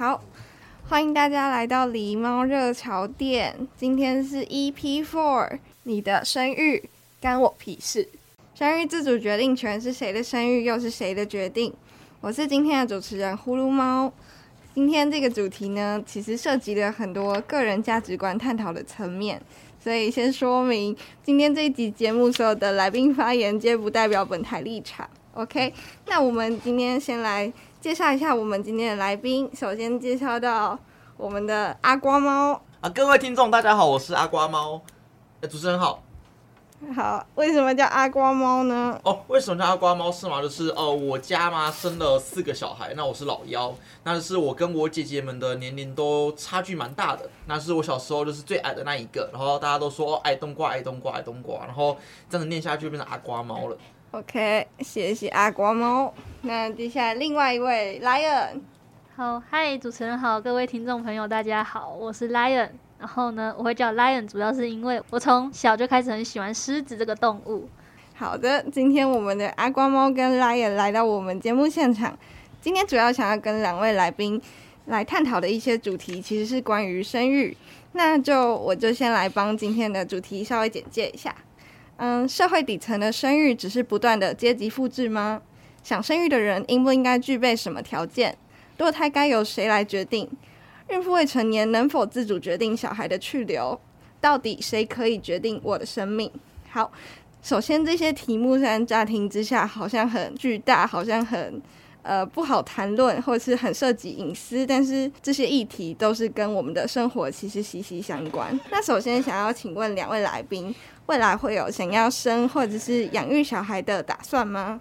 好，欢迎大家来到狸猫热潮店。今天是 EP Four，你的生育干我屁事。生育自主决定权是谁的生育，又是谁的决定？我是今天的主持人呼噜猫。今天这个主题呢，其实涉及了很多个人价值观探讨的层面，所以先说明，今天这一集节目所有的来宾发言皆不代表本台立场。OK，那我们今天先来。介绍一下我们今天的来宾。首先介绍到我们的阿瓜猫啊，各位听众大家好，我是阿瓜猫。哎，主持人好。好，为什么叫阿瓜猫呢？哦，为什么叫阿瓜猫是吗？就是哦，我家嘛生了四个小孩，那我是老幺，那就是我跟我姐姐们的年龄都差距蛮大的。那是我小时候就是最矮的那一个，然后大家都说矮冬瓜，矮冬瓜，矮冬瓜，然后这样子念下去就变成阿瓜猫了。OK，谢谢阿瓜猫。那接下来另外一位 Lion，好，嗨，主持人好，各位听众朋友大家好，我是 Lion。然后呢，我会叫 Lion，主要是因为我从小就开始很喜欢狮子这个动物。好的，今天我们的阿瓜猫跟 Lion 来到我们节目现场。今天主要想要跟两位来宾来探讨的一些主题，其实是关于生育。那就我就先来帮今天的主题稍微简介一下。嗯，社会底层的生育只是不断的阶级复制吗？想生育的人应不应该具备什么条件？堕胎该由谁来决定？孕妇未成年能否自主决定小孩的去留？到底谁可以决定我的生命？好，首先这些题目虽然乍听之下好像很巨大，好像很呃不好谈论，或者是很涉及隐私，但是这些议题都是跟我们的生活其实息息相关。那首先想要请问两位来宾。未来会有想要生或者是养育小孩的打算吗？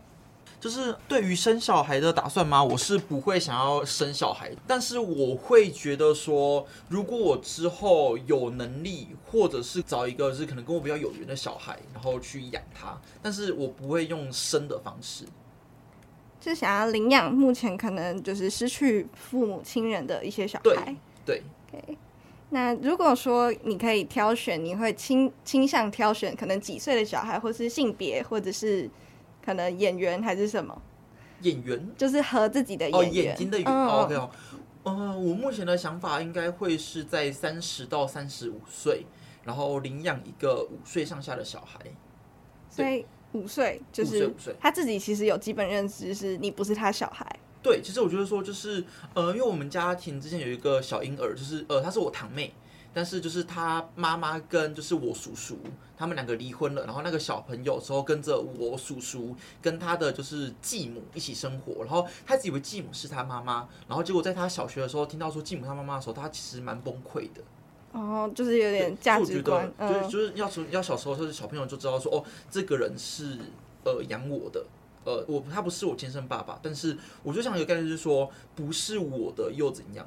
就是对于生小孩的打算吗？我是不会想要生小孩，但是我会觉得说，如果我之后有能力，或者是找一个是可能跟我比较有缘的小孩，然后去养他，但是我不会用生的方式，就想要领养目前可能就是失去父母亲人的一些小孩。对。对 okay. 那如果说你可以挑选，你会倾倾向挑选可能几岁的小孩，或是性别，或者是可能演员还是什么？演员就是和自己的演员。哦，眼睛的眼。嗯、OK 哦，呃，我目前的想法应该会是在三十到三十五岁，然后领养一个五岁上下的小孩。所以五岁就是他自己其实有基本认知，是你不是他小孩。对，其实我觉得说就是，呃，因为我们家庭之前有一个小婴儿，就是呃，她是我堂妹，但是就是他妈妈跟就是我叔叔他们两个离婚了，然后那个小朋友之后跟着我叔叔跟他的就是继母一起生活，然后他以为继母是他妈妈，然后结果在他小学的时候听到说继母他妈妈的时候，他其实蛮崩溃的。哦，就是有点价值观，就是、就是要从要小时候就是小朋友就知道说，哦，这个人是呃养我的。呃，我他不是我亲生爸爸，但是我就想有个概念，就是说不是我的又怎样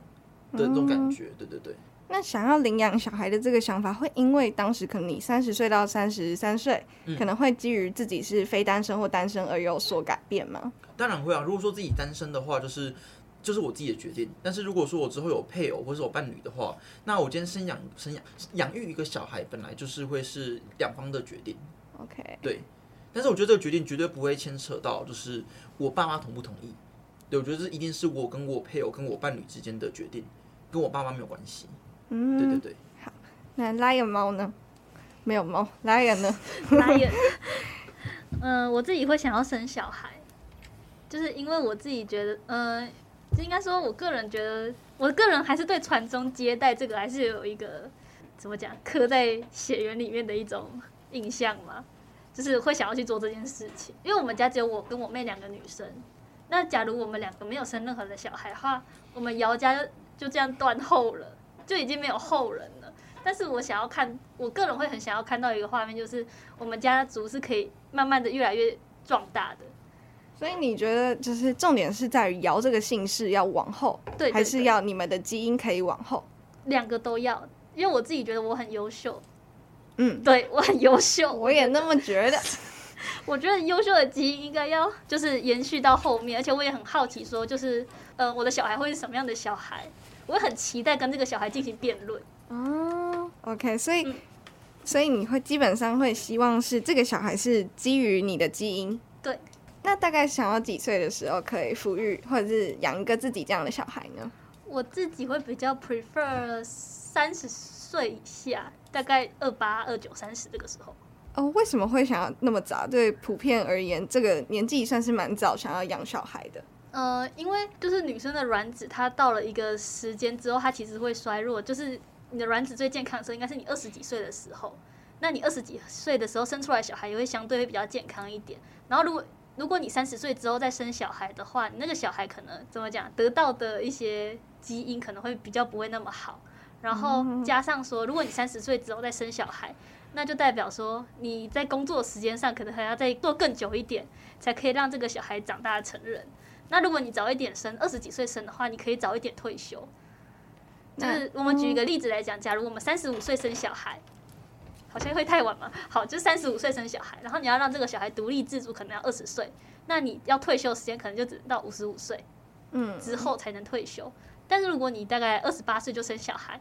的那种感觉，嗯、对对对。那想要领养小孩的这个想法，会因为当时可能你三十岁到三十三岁，可能会基于自己是非单身或单身而有所改变吗？当然会啊。如果说自己单身的话，就是就是我自己的决定。但是如果说我之后有配偶或是我伴侣的话，那我今天生养生养养育一个小孩，本来就是会是两方的决定。OK，对。但是我觉得这个决定绝对不会牵扯到，就是我爸妈同不同意。对，我觉得这一定是我跟我配偶跟我伴侣之间的决定，跟我爸妈没有关系。嗯，对对对。好，那 Lion 猫呢？没有猫，Lion 呢？Lion。嗯、呃，我自己会想要生小孩，就是因为我自己觉得，呃，就应该说，我个人觉得，我个人还是对传宗接代这个还是有一个怎么讲刻在血缘里面的一种印象嘛。就是会想要去做这件事情。因为我们家只有我跟我妹两个女生，那假如我们两个没有生任何的小孩的话，我们姚家就就这样断后了，就已经没有后人了。但是我想要看，我个人会很想要看到一个画面，就是我们家族是可以慢慢的越来越壮大的。所以你觉得，就是重点是在于尧这个姓氏要往后，对，还是要你们的基因可以往后？两个都要，因为我自己觉得我很优秀。嗯，对，我很优秀，我也那么觉得。我觉得优秀的基因应该要就是延续到后面，而且我也很好奇，说就是呃，我的小孩会是什么样的小孩？我也很期待跟这个小孩进行辩论。哦，OK，所以、嗯、所以你会基本上会希望是这个小孩是基于你的基因。对。那大概想要几岁的时候可以抚育或者是养一个自己这样的小孩呢？我自己会比较 prefer 三十岁以下，大概二八、二九、三十这个时候。哦，为什么会想要那么早？对普遍而言，这个年纪算是蛮早想要养小孩的。呃，因为就是女生的卵子，它到了一个时间之后，它其实会衰弱。就是你的卵子最健康的时候，应该是你二十几岁的时候。那你二十几岁的时候生出来小孩，也会相对会比较健康一点。然后如果如果你三十岁之后再生小孩的话，你那个小孩可能怎么讲，得到的一些基因可能会比较不会那么好。然后加上说，如果你三十岁之后再生小孩，那就代表说你在工作时间上可能还要再做更久一点，才可以让这个小孩长大成人。那如果你早一点生，二十几岁生的话，你可以早一点退休。就是我们举一个例子来讲，假如我们三十五岁生小孩。好像会太晚嘛？好，就三十五岁生小孩，然后你要让这个小孩独立自主，可能要二十岁，那你要退休时间可能就只能到五十五岁，嗯，之后才能退休。但是如果你大概二十八岁就生小孩，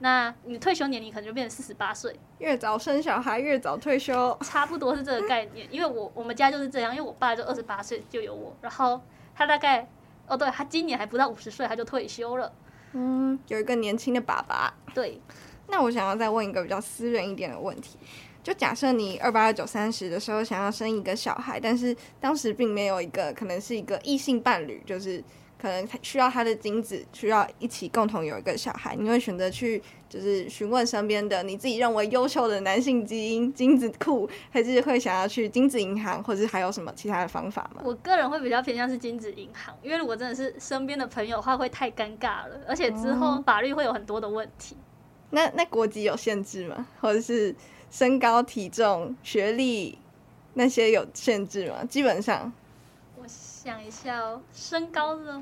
那你退休年龄可能就变成四十八岁。越早生小孩越早退休，差不多是这个概念。因为我我们家就是这样，因为我爸就二十八岁就有我，然后他大概哦，对，他今年还不到五十岁他就退休了，嗯，有一个年轻的爸爸，对。那我想要再问一个比较私人一点的问题，就假设你二八二九三十的时候想要生一个小孩，但是当时并没有一个可能是一个异性伴侣，就是可能需要他的精子，需要一起共同有一个小孩，你会选择去就是询问身边的你自己认为优秀的男性基因精子库，还是会想要去精子银行，或者是还有什么其他的方法吗？我个人会比较偏向是精子银行，因为如果真的是身边的朋友的话，会太尴尬了，而且之后法律会有很多的问题。那那国籍有限制吗？或者是身高、体重、学历那些有限制吗？基本上，我想一下哦，身高的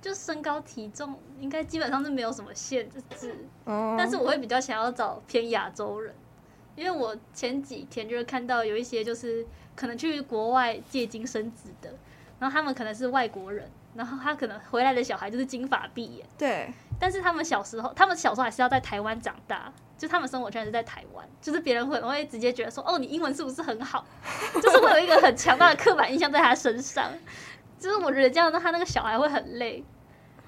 就身高体重应该基本上是没有什么限制。哦。但是我会比较想要找偏亚洲人，因为我前几天就是看到有一些就是可能去国外借精生子的，然后他们可能是外国人，然后他可能回来的小孩就是金发碧眼。对。但是他们小时候，他们小时候还是要在台湾长大，就他们生活圈是在台湾，就是别人会会直接觉得说，哦，你英文是不是很好？就是会有一个很强大的刻板印象在他身上，就是我觉得这样子他那个小孩会很累。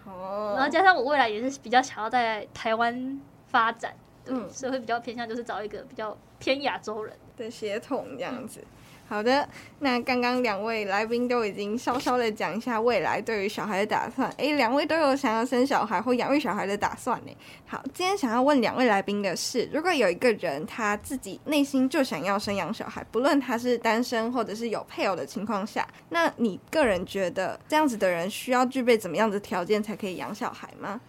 哦。然后加上我未来也是比较想要在台湾发展，嗯，所以会比较偏向就是找一个比较偏亚洲人的血统这样子。好的，那刚刚两位来宾都已经稍稍的讲一下未来对于小孩的打算。诶，两位都有想要生小孩或养育小孩的打算呢？好，今天想要问两位来宾的是，如果有一个人他自己内心就想要生养小孩，不论他是单身或者是有配偶的情况下，那你个人觉得这样子的人需要具备怎么样的条件才可以养小孩吗？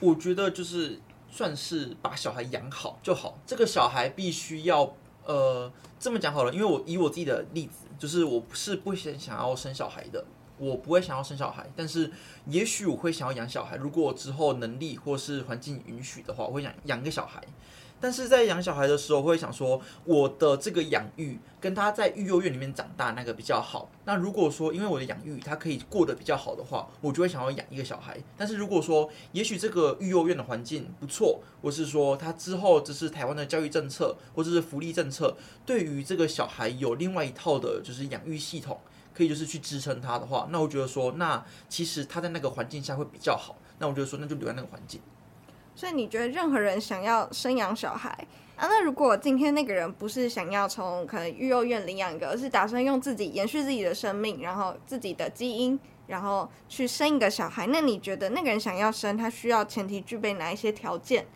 我觉得就是算是把小孩养好就好，这个小孩必须要。呃，这么讲好了，因为我以我自己的例子，就是我不是不想想要生小孩的，我不会想要生小孩，但是也许我会想要养小孩。如果之后能力或是环境允许的话，我会想养个小孩。但是在养小孩的时候，会想说，我的这个养育跟他在育幼院里面长大那个比较好。那如果说因为我的养育他可以过得比较好的话，我就会想要养一个小孩。但是如果说也许这个育幼院的环境不错，或是说他之后这是台湾的教育政策或者是福利政策，对于这个小孩有另外一套的就是养育系统，可以就是去支撑他的话，那我觉得说，那其实他在那个环境下会比较好。那我觉得说，那就留在那个环境。所以你觉得任何人想要生养小孩啊？那如果今天那个人不是想要从可能育幼院领养一个，而是打算用自己延续自己的生命，然后自己的基因，然后去生一个小孩，那你觉得那个人想要生，他需要前提具备哪一些条件？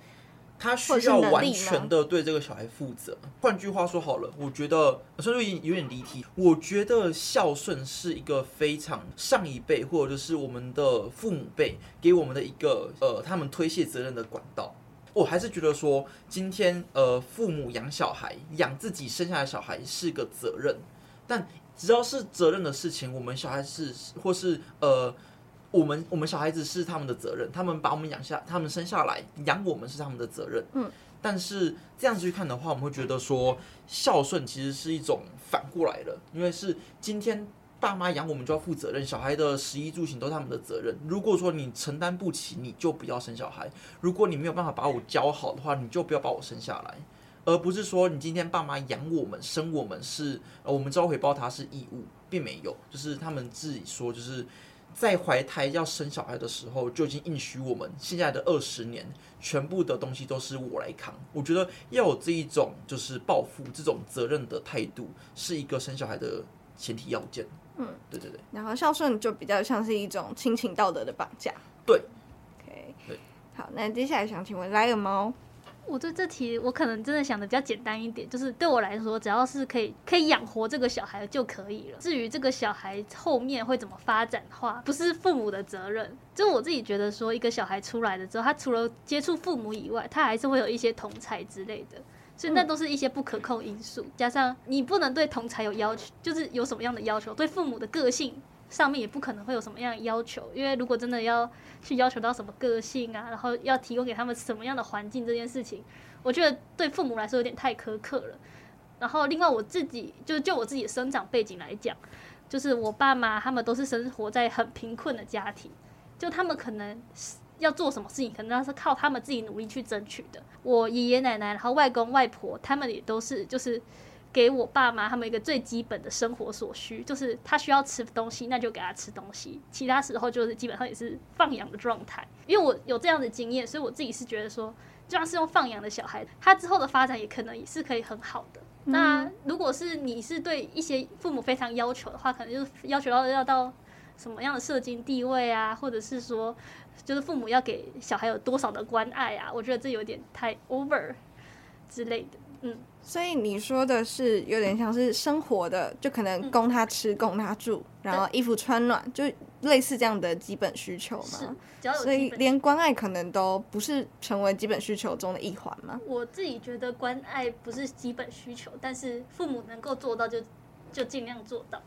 他需要完全的对这个小孩负责。换句话说好了，我觉得虽然有点离题，我觉得孝顺是一个非常上一辈或者就是我们的父母辈给我们的一个呃，他们推卸责任的管道。我还是觉得说，今天呃，父母养小孩，养自己生下来的小孩是个责任，但只要是责任的事情，我们小孩是或是呃。我们我们小孩子是他们的责任，他们把我们养下，他们生下来养我们是他们的责任。嗯，但是这样子去看的话，我们会觉得说孝顺其实是一种反过来的，因为是今天爸妈养我们就要负责任，小孩的食衣住行都是他们的责任。如果说你承担不起，你就不要生小孩；如果你没有办法把我教好的话，你就不要把我生下来。而不是说你今天爸妈养我们生我们是，呃，我们知道回报他是义务，并没有，就是他们自己说就是。在怀胎要生小孩的时候，就已经应许我们，现在的二十年，全部的东西都是我来扛。我觉得要有这一种就是报复这种责任的态度，是一个生小孩的前提要件。嗯，对对对。然后孝顺就比较像是一种亲情道德的绑架。对。OK。对。好，那接下来想请问来个猫。我对这题，我可能真的想的比较简单一点，就是对我来说，只要是可以可以养活这个小孩就可以了。至于这个小孩后面会怎么发展的话，不是父母的责任。就我自己觉得说，一个小孩出来了之后，他除了接触父母以外，他还是会有一些同才之类的，所以那都是一些不可控因素。加上你不能对同才有要求，就是有什么样的要求，对父母的个性。上面也不可能会有什么样的要求，因为如果真的要去要求到什么个性啊，然后要提供给他们什么样的环境这件事情，我觉得对父母来说有点太苛刻了。然后另外我自己就就我自己的生长背景来讲，就是我爸妈他们都是生活在很贫困的家庭，就他们可能要做什么事情，可能要是靠他们自己努力去争取的。我爷爷奶奶，然后外公外婆，他们也都是就是。给我爸妈他们一个最基本的生活所需，就是他需要吃东西，那就给他吃东西。其他时候就是基本上也是放养的状态。因为我有这样的经验，所以我自己是觉得说，就算是用放养的小孩，他之后的发展也可能也是可以很好的。嗯、那如果是你是对一些父母非常要求的话，可能就是要求到要到什么样的社经地位啊，或者是说，就是父母要给小孩有多少的关爱啊？我觉得这有点太 over 之类的。嗯，所以你说的是有点像是生活的，就可能供他吃、供他住，然后衣服穿暖，就类似这样的基本需求嘛。所以连关爱可能都不是成为基本需求中的一环嘛。我自己觉得关爱不是基本需求，但是父母能够做到就就尽量做到。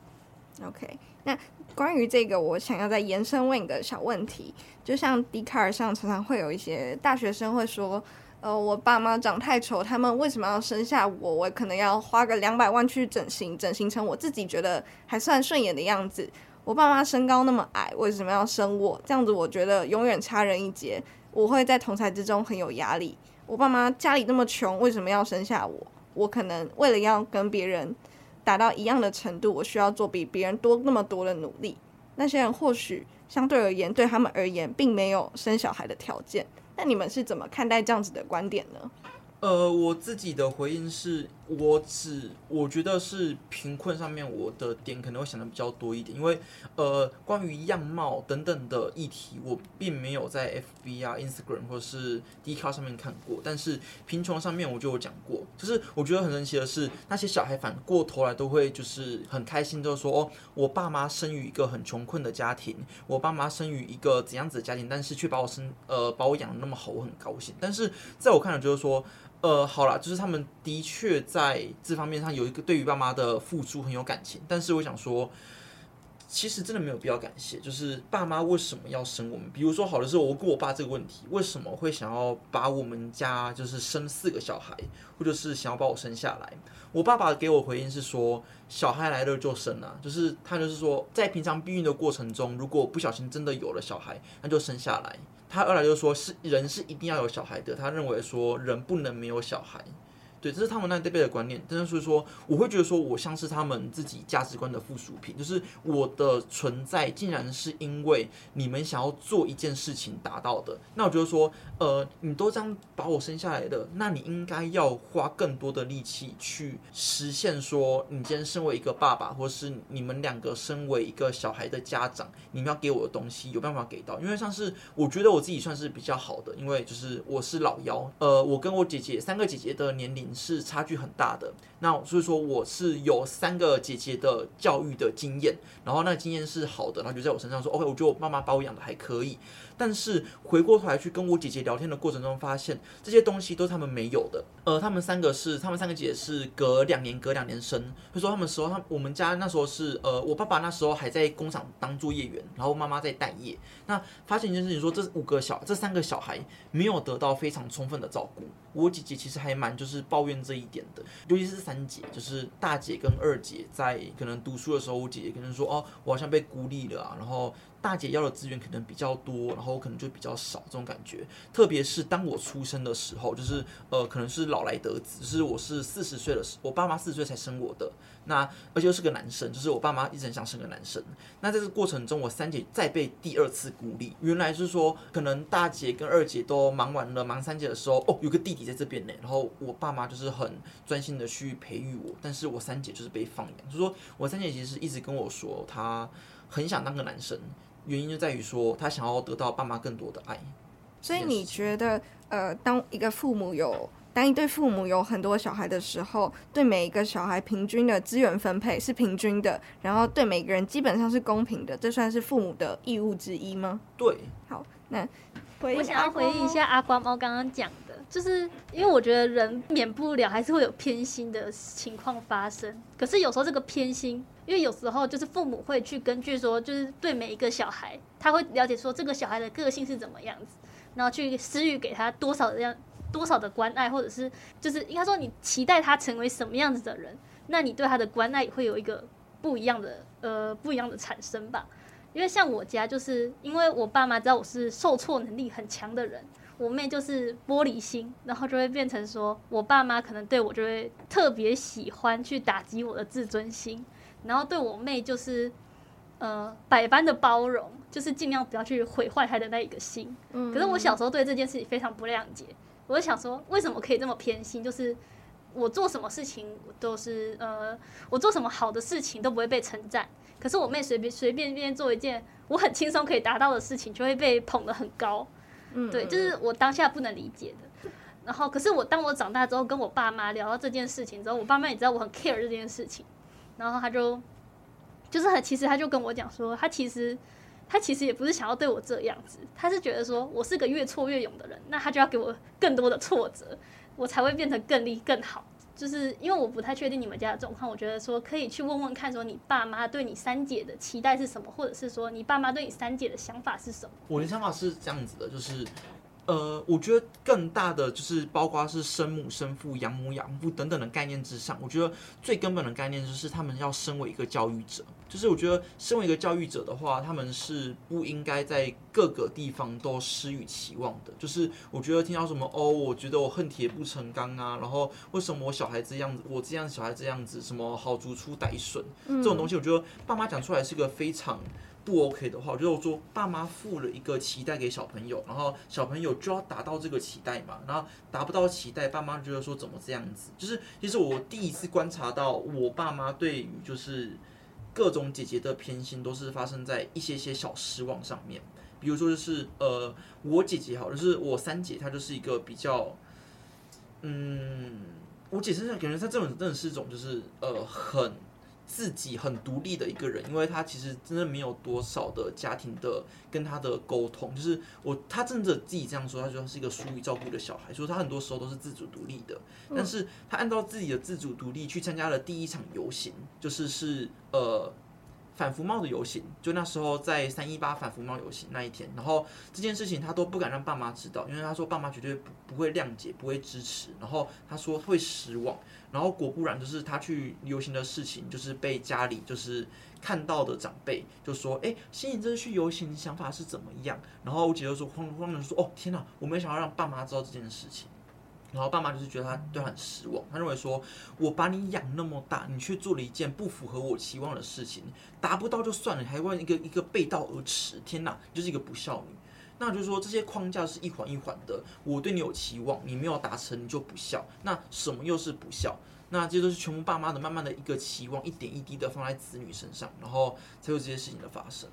OK，那关于这个，我想要再延伸问一个小问题，就像 Dcard 上常常会有一些大学生会说。呃，我爸妈长太丑，他们为什么要生下我？我可能要花个两百万去整形，整形成我自己觉得还算顺眼的样子。我爸妈身高那么矮，为什么要生我？这样子我觉得永远差人一截，我会在同侪之中很有压力。我爸妈家里那么穷，为什么要生下我？我可能为了要跟别人达到一样的程度，我需要做比别人多那么多的努力。那些人或许相对而言，对他们而言，并没有生小孩的条件。那你们是怎么看待这样子的观点呢？呃，我自己的回应是，我只我觉得是贫困上面我的点可能会想的比较多一点，因为呃，关于样貌等等的议题，我并没有在 FB 啊、Instagram 或者是 d c a r 上面看过，但是贫穷上面我就有讲过，就是我觉得很神奇的是，那些小孩反过头来都会就是很开心，就是说哦，我爸妈生于一个很穷困的家庭，我爸妈生于一个怎样子的家庭，但是却把我生呃把我养得那么好，我很高兴。但是在我看来，就是说。呃，好啦，就是他们的确在这方面上有一个对于爸妈的付出很有感情，但是我想说，其实真的没有必要感谢。就是爸妈为什么要生我们？比如说，好的是我问我爸这个问题，为什么会想要把我们家就是生四个小孩，或者是想要把我生下来？我爸爸给我回应是说，小孩来了就生啊，就是他就是说，在平常避孕的过程中，如果不小心真的有了小孩，那就生下来。他二来就是说，是人是一定要有小孩的。他认为说，人不能没有小孩，对，这是他们那一辈的观念。但是所以说，我会觉得说我像是他们自己价值观的附属品，就是我的存在竟然是因为你们想要做一件事情达到的。那我觉得说，呃，你都这样把我生下来的，那你应该要花更多的力气去实现说，你今天身为一个爸爸，或是你们两个身为一个小孩的家长，你们要给我的东西有办法给到。因为像是我觉得我自己算是比较好的，因为就是我是老幺，呃，我跟我姐姐三个姐姐的年龄。是差距很大的，那所以说我是有三个姐姐的教育的经验，然后那个经验是好的，然后就在我身上说，OK，我觉得我妈妈把我养的还可以。但是回过头来去跟我姐姐聊天的过程中，发现这些东西都是他们没有的。呃，他们三个是，他们三个姐姐是隔两年隔两年生，所以说他们时候，他我们家那时候是，呃，我爸爸那时候还在工厂当作业员，然后妈妈在待业。那发现一件事情，说这五个小，这三个小孩没有得到非常充分的照顾。我姐姐其实还蛮就是抱怨这一点的，尤其是三姐，就是大姐跟二姐在可能读书的时候，我姐姐可能说，哦，我好像被孤立了啊，然后。大姐要的资源可能比较多，然后可能就比较少这种感觉。特别是当我出生的时候，就是呃，可能是老来得子，就是我是四十岁的时，我爸妈四十岁才生我的。那而且又是个男生，就是我爸妈一直很想生个男生。那在这个过程中，我三姐再被第二次孤立。原来是说，可能大姐跟二姐都忙完了，忙三姐的时候，哦，有个弟弟在这边呢。然后我爸妈就是很专心的去培育我，但是我三姐就是被放养。就是说我三姐其实一直跟我说，她很想当个男生。原因就在于说，他想要得到爸妈更多的爱。所以你觉得，呃，当一个父母有，当一对父母有很多小孩的时候，对每一个小孩平均的资源分配是平均的，然后对每个人基本上是公平的，这算是父母的义务之一吗？对。好，那我想要回应一下阿瓜猫刚刚讲的，就是因为我觉得人免不了还是会有偏心的情况发生，可是有时候这个偏心。因为有时候就是父母会去根据说，就是对每一个小孩，他会了解说这个小孩的个性是怎么样子，然后去施予给他多少的样多少的关爱，或者是就是应该说你期待他成为什么样子的人，那你对他的关爱也会有一个不一样的呃不一样的产生吧。因为像我家就是因为我爸妈知道我是受挫能力很强的人，我妹就是玻璃心，然后就会变成说我爸妈可能对我就会特别喜欢去打击我的自尊心。然后对我妹就是，呃，百般的包容，就是尽量不要去毁坏她的那一个心。可是我小时候对这件事情非常不谅解，我就想说，为什么可以这么偏心？就是我做什么事情都是，呃，我做什么好的事情都不会被称赞，可是我妹随便随便便做一件我很轻松可以达到的事情，就会被捧得很高。嗯，对，就是我当下不能理解的。然后，可是我当我长大之后，跟我爸妈聊到这件事情之后，我爸妈也知道我很 care 这件事情。然后他就，就是很其实他就跟我讲说，他其实他其实也不是想要对我这样子，他是觉得说我是个越挫越勇的人，那他就要给我更多的挫折，我才会变成更厉更好。就是因为我不太确定你们家的状况，我觉得说可以去问问看，说你爸妈对你三姐的期待是什么，或者是说你爸妈对你三姐的想法是什么？我的想法是这样子的，就是。呃，我觉得更大的就是包括是生母生父、养母养父等等的概念之上，我觉得最根本的概念就是他们要身为一个教育者。就是我觉得身为一个教育者的话，他们是不应该在各个地方都施予期望的。就是我觉得听到什么哦，我觉得我恨铁不成钢啊，然后为什么我小孩这样子，我这样小孩这样子，什么好足出歹笋这种东西，我觉得爸妈讲出来是个非常。不 OK 的话，我就是说爸妈付了一个期待给小朋友，然后小朋友就要达到这个期待嘛，然后达不到期待，爸妈觉得说怎么这样子？就是其实我第一次观察到我爸妈对于就是各种姐姐的偏心，都是发生在一些些小失望上面。比如说就是呃，我姐姐好，就是我三姐，她就是一个比较，嗯，我姐身上感觉她这种真的是一种就是呃很。自己很独立的一个人，因为他其实真的没有多少的家庭的跟他的沟通，就是我他真的自己这样说，他说他是一个疏于照顾的小孩，所以他很多时候都是自主独立的。但是他按照自己的自主独立去参加了第一场游行，就是是呃反服贸的游行，就那时候在三一八反服贸游行那一天，然后这件事情他都不敢让爸妈知道，因为他说爸妈绝对不不会谅解，不会支持，然后他说会失望。然后果不然，就是他去游行的事情，就是被家里就是看到的长辈就说：“哎，欣怡这次去游行，想法是怎么样？”然后我姐就说：“慌慌的说，哦天哪，我没想要让爸妈知道这件事情。”然后爸妈就是觉得他对他很失望，他认为说，我把你养那么大，你却做了一件不符合我期望的事情，达不到就算了，还问一个一个背道而驰，天哪，就是一个不孝女。那就是说这些框架是一环一环的，我对你有期望，你没有达成，你就不孝。那什么又是不孝？那这些都是全部爸妈的慢慢的一个期望，一点一滴的放在子女身上，然后才有这些事情的发生。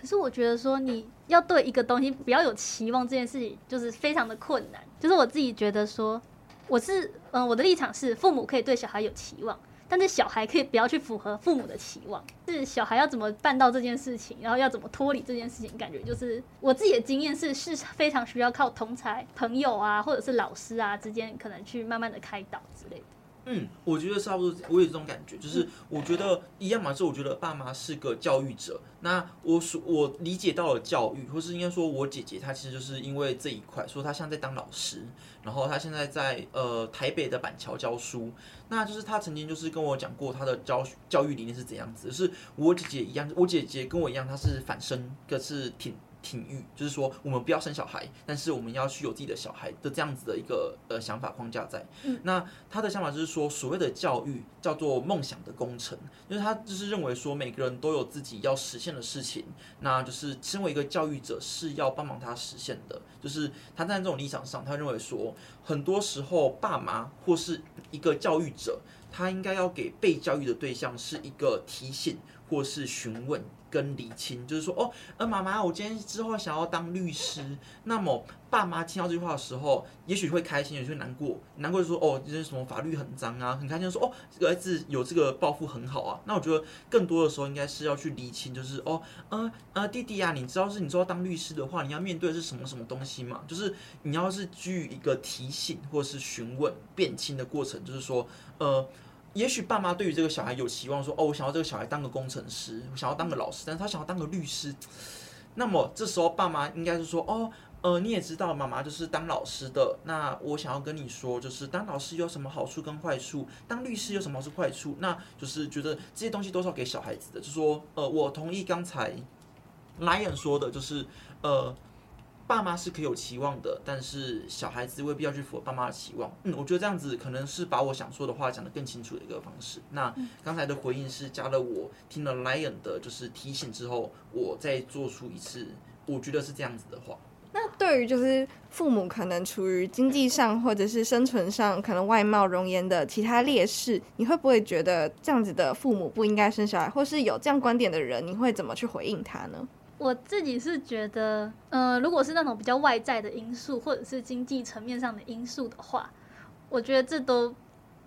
可是我觉得说你要对一个东西不要有期望，这件事情就是非常的困难。就是我自己觉得说，我是嗯，我的立场是父母可以对小孩有期望。但是小孩可以不要去符合父母的期望，是小孩要怎么办到这件事情，然后要怎么脱离这件事情，感觉就是我自己的经验是是非常需要靠同才朋友啊，或者是老师啊之间可能去慢慢的开导之类的。嗯，我觉得差不多，我有这种感觉，就是我觉得一样嘛，是我觉得爸妈是个教育者。那我所我理解到了教育，或是应该说我姐姐她其实就是因为这一块，说她现在在当老师，然后她现在在呃台北的板桥教书。那就是她曾经就是跟我讲过她的教教育理念是怎样子，就是我姐姐一样，我姐姐跟我一样，她是反身，可是挺。体育就是说，我们不要生小孩，但是我们要去有自己的小孩的这样子的一个呃想法框架在。嗯，那他的想法就是说，所谓的教育叫做梦想的工程，就是他就是认为说，每个人都有自己要实现的事情，那就是身为一个教育者是要帮忙他实现的。就是他在这种立场上，他认为说，很多时候爸妈或是一个教育者，他应该要给被教育的对象是一个提醒或是询问。跟厘清，就是说，哦，呃，妈妈，我今天之后想要当律师。那么，爸妈听到这句话的时候，也许会开心，也许会难过。难过就说，哦，这是什么法律很脏啊，很开心说，哦，这个儿子有这个抱负很好啊。那我觉得更多的时候，应该是要去厘清，就是，哦，呃，呃，弟弟啊，你知道是你知道当律师的话，你要面对的是什么什么东西吗？就是你要是据一个提醒或者是询问、辨清的过程，就是说，呃。也许爸妈对于这个小孩有期望，说哦，我想要这个小孩当个工程师，我想要当个老师，但是他想要当个律师。那么这时候爸妈应该是说，哦，呃，你也知道妈妈就是当老师的，那我想要跟你说，就是当老师有什么好处跟坏处，当律师有什么好处坏处，那就是觉得这些东西都是要给小孩子的。就说，呃，我同意刚才 Lion 说的，就是呃。爸妈是可以有期望的，但是小孩子未必要去符合爸妈的期望。嗯，我觉得这样子可能是把我想说的话讲得更清楚的一个方式。那刚才的回应是加了我听了 Lion 的就是提醒之后，我再做出一次，我觉得是这样子的话。那对于就是父母可能处于经济上或者是生存上可能外貌容颜的其他劣势，你会不会觉得这样子的父母不应该生小孩，或是有这样观点的人，你会怎么去回应他呢？我自己是觉得，呃，如果是那种比较外在的因素，或者是经济层面上的因素的话，我觉得这都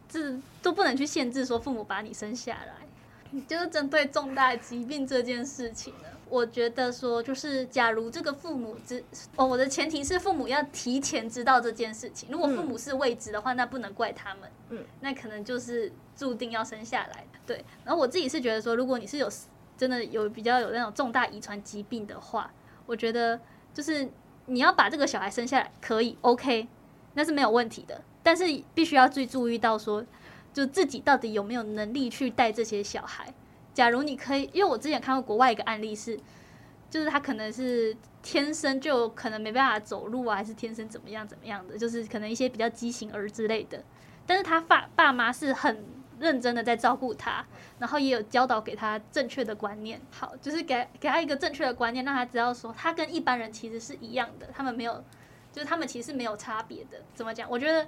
这都不能去限制说父母把你生下来。就是针对重大疾病这件事情呢，我觉得说就是，假如这个父母知哦，我的前提是父母要提前知道这件事情。如果父母是未知的话，那不能怪他们，嗯，那可能就是注定要生下来的。对，然后我自己是觉得说，如果你是有。真的有比较有那种重大遗传疾病的话，我觉得就是你要把这个小孩生下来可以 OK，那是没有问题的。但是必须要最注意到说，就自己到底有没有能力去带这些小孩。假如你可以，因为我之前看过国外一个案例是，就是他可能是天生就可能没办法走路啊，还是天生怎么样怎么样的，就是可能一些比较畸形儿之类的。但是他爸爸妈是很。认真的在照顾他，然后也有教导给他正确的观念。好，就是给给他一个正确的观念，让他知道说他跟一般人其实是一样的，他们没有，就是他们其实没有差别的。怎么讲？我觉得，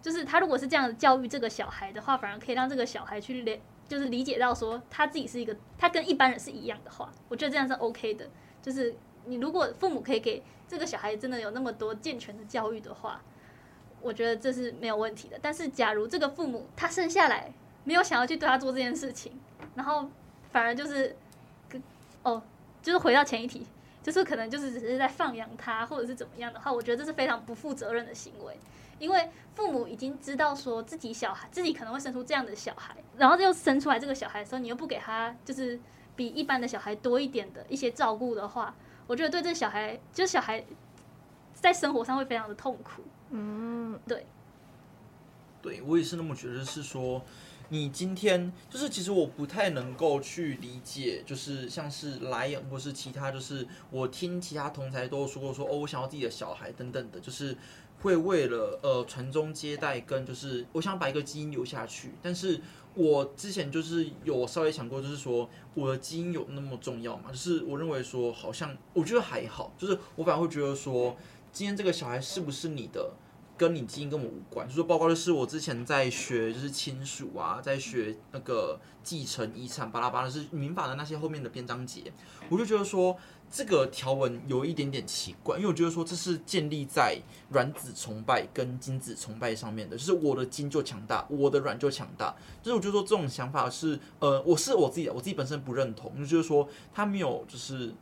就是他如果是这样教育这个小孩的话，反而可以让这个小孩去理，就是理解到说他自己是一个，他跟一般人是一样的话，我觉得这样是 OK 的。就是你如果父母可以给这个小孩真的有那么多健全的教育的话。我觉得这是没有问题的，但是假如这个父母他生下来没有想要去对他做这件事情，然后反而就是，哦，就是回到前一题，就是可能就是只是在放养他或者是怎么样的话，我觉得这是非常不负责任的行为，因为父母已经知道说自己小孩自己可能会生出这样的小孩，然后又生出来这个小孩的时候，你又不给他就是比一般的小孩多一点的一些照顾的话，我觉得对这小孩就是小孩在生活上会非常的痛苦。嗯，对，对我也是那么觉得，是说你今天就是其实我不太能够去理解，就是像是莱恩或是其他，就是我听其他同才都说过说哦，我想要自己的小孩等等的，就是会为了呃传宗接代跟就是我想把一个基因留下去，但是我之前就是有稍微想过，就是说我的基因有那么重要吗？就是我认为说好像我觉得还好，就是我反而会觉得说今天这个小孩是不是你的？跟你基因跟我无关，就是包括就是我之前在学就是亲属啊，在学那个继承遗产巴拉巴拉，是民法的那些后面的篇章节，我就觉得说这个条文有一点点奇怪，因为我觉得说这是建立在卵子崇拜跟精子崇拜上面的，就是我的精就强大，我的卵就强大，就是我觉得说这种想法是呃，我是我自己，我自己本身不认同，就是说他没有就是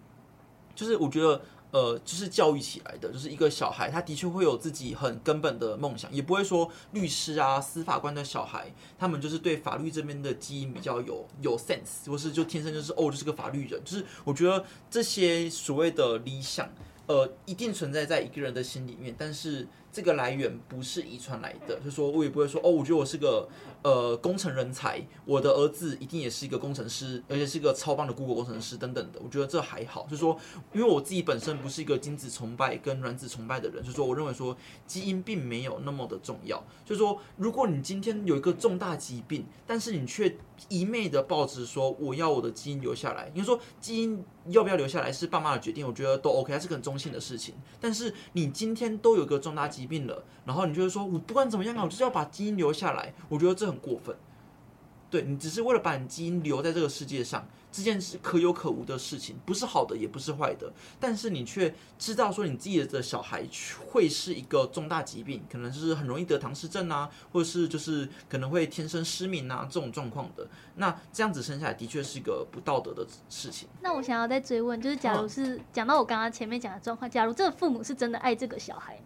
就是我觉得。呃，就是教育起来的，就是一个小孩，他的确会有自己很根本的梦想，也不会说律师啊、司法官的小孩，他们就是对法律这边的基因比较有有 sense，或是就天生就是哦，就是个法律人。就是我觉得这些所谓的理想，呃，一定存在在一个人的心里面，但是。这个来源不是遗传来的，就是说我也不会说哦，我觉得我是个呃工程人才，我的儿子一定也是一个工程师，而且是一个超棒的 Google 工程师等等的。我觉得这还好，就是说，因为我自己本身不是一个精子崇拜跟卵子崇拜的人，就是说，我认为说基因并没有那么的重要。就是说，如果你今天有一个重大疾病，但是你却一昧的抱持说我要我的基因留下来，你说基因要不要留下来是爸妈的决定，我觉得都 OK，它是个很中性的事情。但是你今天都有个重大疾病。了，然后你就会说，我不管怎么样啊，我就是要把基因留下来。我觉得这很过分。对，你只是为了把你基因留在这个世界上，这件事可有可无的事情，不是好的，也不是坏的。但是你却知道说，你自己的小孩会是一个重大疾病，可能就是很容易得唐氏症啊，或者是就是可能会天生失明啊这种状况的。那这样子生下来的确是一个不道德的事情。那我想要再追问，就是假如是讲到我刚刚前面讲的状况，假如这个父母是真的爱这个小孩呢？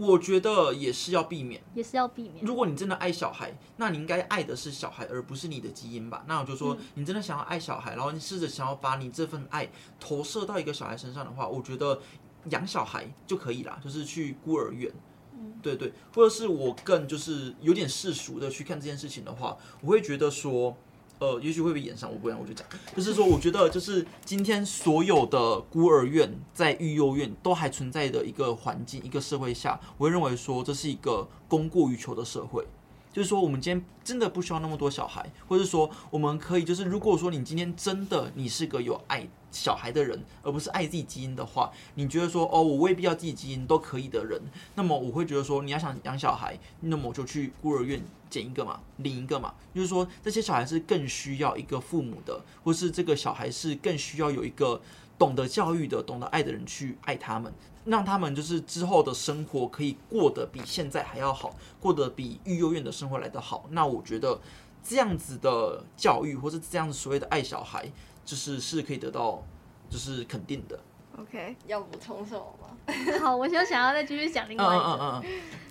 我觉得也是要避免，也是要避免。如果你真的爱小孩，那你应该爱的是小孩，而不是你的基因吧？那我就说，你真的想要爱小孩，然后你试着想要把你这份爱投射到一个小孩身上的话，我觉得养小孩就可以啦，就是去孤儿院。嗯，对对，或者是我更就是有点世俗的去看这件事情的话，我会觉得说。呃，也许会被演上，我不然我就讲，就是说，我觉得就是今天所有的孤儿院在育幼院都还存在的一个环境，一个社会下，我会认为说这是一个供过于求的社会，就是说我们今天真的不需要那么多小孩，或者说我们可以就是如果说你今天真的你是个有爱小孩的人，而不是爱自己基因的话，你觉得说哦，我未必要自己基因都可以的人，那么我会觉得说，你要想养小孩，那么我就去孤儿院捡一个嘛，领一个嘛。就是说，这些小孩是更需要一个父母的，或是这个小孩是更需要有一个懂得教育的、懂得爱的人去爱他们，让他们就是之后的生活可以过得比现在还要好，过得比育幼院的生活来得好。那我觉得这样子的教育，或是这样子所谓的爱小孩。就是是可以得到，就是肯定的。OK，要补充什么吗？好，我就想要再继续讲另外一个，嗯，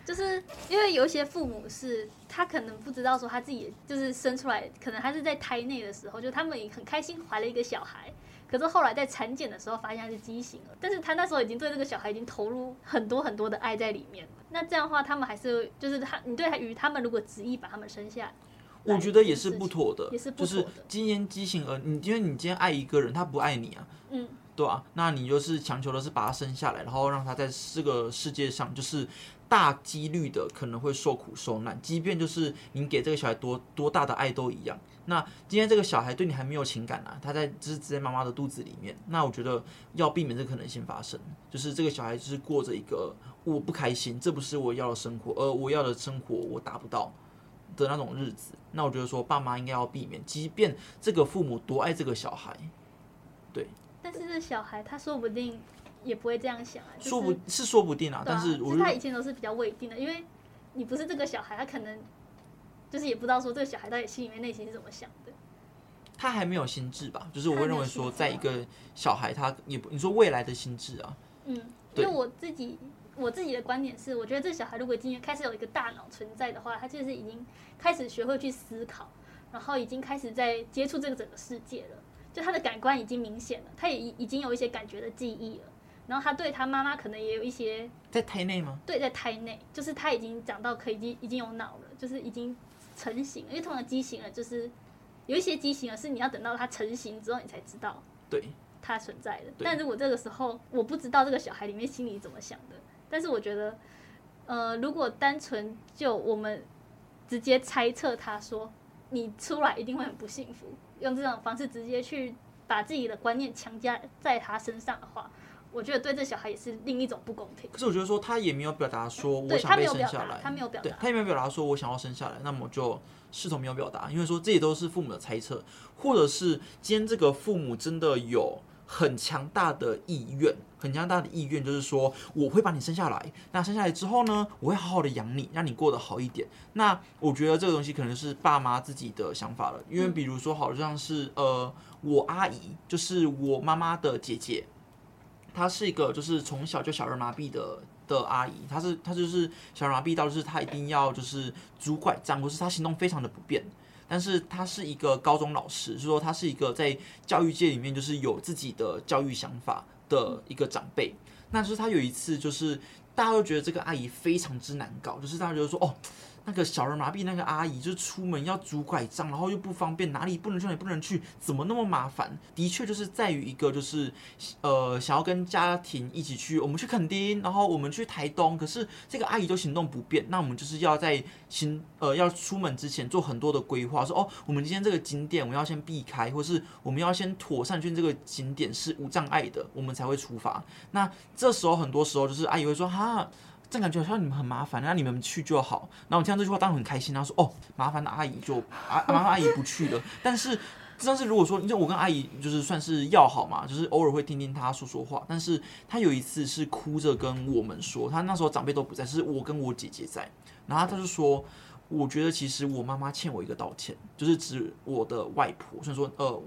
就是因为有一些父母是，他可能不知道说他自己就是生出来，可能他是在胎内的时候，就他们很开心怀了一个小孩，可是后来在产检的时候发现他是畸形了，但是他那时候已经对这个小孩已经投入很多很多的爱在里面了。那这样的话，他们还是就是他，你对于他们如果执意把他们生下来。我觉得也是不妥的，也是不妥的，就是今天畸形儿，你因为你今天爱一个人，他不爱你啊，嗯，对啊，那你就是强求的是把他生下来，然后让他在这个世界上就是大几率的可能会受苦受难，即便就是你给这个小孩多多大的爱都一样。那今天这个小孩对你还没有情感啊，他在只是在妈妈的肚子里面，那我觉得要避免这可能性发生，就是这个小孩就是过着一个我不开心，这不是我要的生活，而我要的生活我达不到的那种日子，那我觉得说爸妈应该要避免，即便这个父母多爱这个小孩，对。但是这小孩他说不定也不会这样想啊，就是、说不，是说不定啊。啊但是我觉得他以前都是比较未定的，因为你不是这个小孩，他可能就是也不知道说这个小孩到底心里面内心是怎么想的。他还没有心智吧？就是我会认为说，在一个小孩，他也不你说未来的心智啊，嗯，因为我自己。我自己的观点是，我觉得这小孩如果今天开始有一个大脑存在的话，他就是已经开始学会去思考，然后已经开始在接触这个整个世界了。就他的感官已经明显了，他也已经有一些感觉的记忆了。然后他对他妈妈可能也有一些在胎内吗？对，在胎内，就是他已经长到可以已经已经有脑了，就是已经成型。因为通常畸形了，就是有一些畸形了是你要等到它成型之后你才知道，对，他存在的。但如果这个时候我不知道这个小孩里面心里怎么想的。但是我觉得，呃，如果单纯就我们直接猜测他说你出来一定会很不幸福，用这种方式直接去把自己的观念强加在他身上的话，我觉得对这小孩也是另一种不公平。可是我觉得说他也没有表达说我想被生下来，他没有表达，他也没有表达说我想要生下来，那么就视同没有表达，因为说这些都是父母的猜测，或者是今天这个父母真的有。很强大的意愿，很强大的意愿，就是说我会把你生下来。那生下来之后呢，我会好好的养你，让你过得好一点。那我觉得这个东西可能是爸妈自己的想法了，因为比如说好像是呃，我阿姨就是我妈妈的姐姐，她是一个就是从小就小儿麻痹的的阿姨，她是她就是小儿麻痹到就是她一定要就是拄拐杖，或是她行动非常的不便。但是她是一个高中老师，就是说她是一个在教育界里面就是有自己的教育想法的一个长辈。那就是她有一次，就是大家都觉得这个阿姨非常之难搞，就是大家觉得说哦。那个小儿麻痹那个阿姨，就出门要拄拐杖，然后又不方便，哪里不能去哪里不能去，怎么那么麻烦？的确就是在于一个就是，呃，想要跟家庭一起去，我们去垦丁，然后我们去台东，可是这个阿姨就行动不便，那我们就是要在行呃要出门之前做很多的规划，说哦，我们今天这个景点我们要先避开，或是我们要先妥善确认这个景点是无障碍的，我们才会出发。那这时候很多时候就是阿姨会说哈。这感觉好像你们很麻烦，那你们去就好。然后我听到这句话，当然很开心。然后说：“哦，麻烦的阿姨就啊，麻烦阿姨不去了。”但是，但是如果说，因为我跟阿姨就是算是要好嘛，就是偶尔会听听她说说话。但是她有一次是哭着跟我们说，她那时候长辈都不在，是我跟我姐姐在。然后她就说：“我觉得其实我妈妈欠我一个道歉，就是指我的外婆，所以说呃，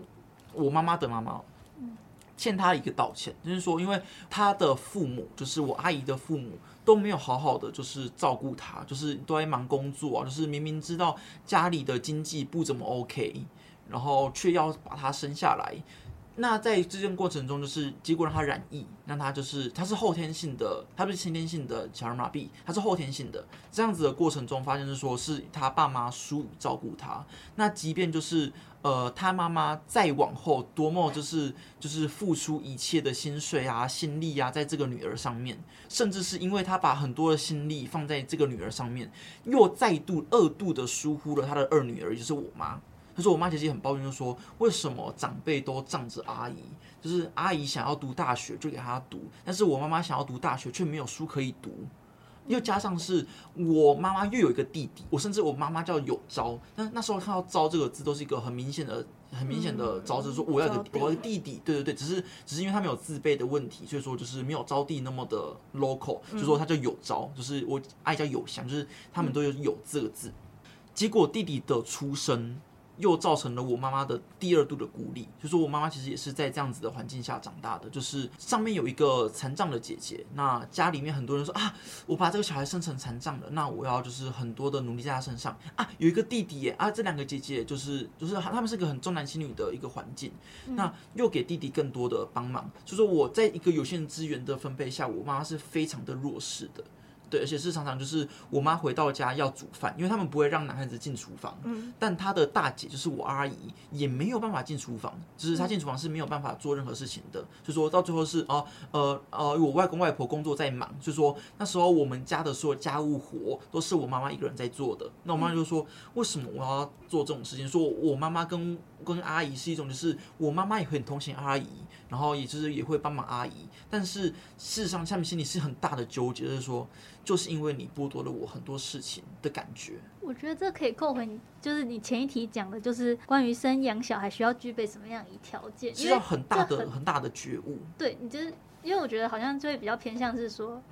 我妈妈的妈妈。”欠他一个道歉，就是说，因为他的父母，就是我阿姨的父母，都没有好好的就是照顾他，就是都在忙工作啊，就是明明知道家里的经济不怎么 OK，然后却要把他生下来。那在这件过程中，就是结果让他染疫，让他就是他是后天性的，他不是先天性的小儿麻痹，他是后天性的。这样子的过程中，发现是说是他爸妈疏于照顾他。那即便就是。呃，他妈妈再往后多么就是就是付出一切的薪水啊、心力啊，在这个女儿上面，甚至是因为他把很多的心力放在这个女儿上面，又再度二度的疏忽了他的二女儿，也就是我妈。他说我妈其实也很抱怨，就说为什么长辈都仗着阿姨，就是阿姨想要读大学就给她读，但是我妈妈想要读大学却没有书可以读。又加上是我妈妈又有一个弟弟，我甚至我妈妈叫有招，但那时候看到“招”这个字都是一个很明显的、很明显的招，就是说我要一个我的弟弟，对对对，只是只是因为他没有字辈的问题，所以说就是没有招弟那么的 local，就说他叫有招，就是我爱叫有祥，就是他们都有有这个字，结果弟弟的出生。又造成了我妈妈的第二度的孤立，就是说我妈妈其实也是在这样子的环境下长大的，就是上面有一个残障的姐姐，那家里面很多人说啊，我把这个小孩生成残障了，那我要就是很多的努力在他身上。啊，有一个弟弟耶啊，这两个姐姐就是就是他们是个很重男轻女的一个环境，那又给弟弟更多的帮忙，就说我在一个有限资源的分配下，我妈妈是非常的弱势的。对，而且是常常就是我妈回到家要煮饭，因为他们不会让男孩子进厨房。嗯，但他的大姐就是我阿姨也没有办法进厨房，就是她进厨房是没有办法做任何事情的。就说到最后是哦呃呃，我外公外婆工作在忙，就说那时候我们家的所有家务活都是我妈妈一个人在做的。那我妈就说，为什么我要做这种事情？说我妈妈跟跟阿姨是一种，就是我妈妈也会很同情阿姨，然后也就是也会帮忙阿姨，但是事实上下面心里是很大的纠结，就是说。就是因为你剥夺了我很多事情的感觉。我觉得这可以扣回你，就是你前一题讲的，就是关于生养小孩需要具备什么样一条件，需要很大的很，很大的觉悟。对，你就是因为我觉得好像就会比较偏向是说，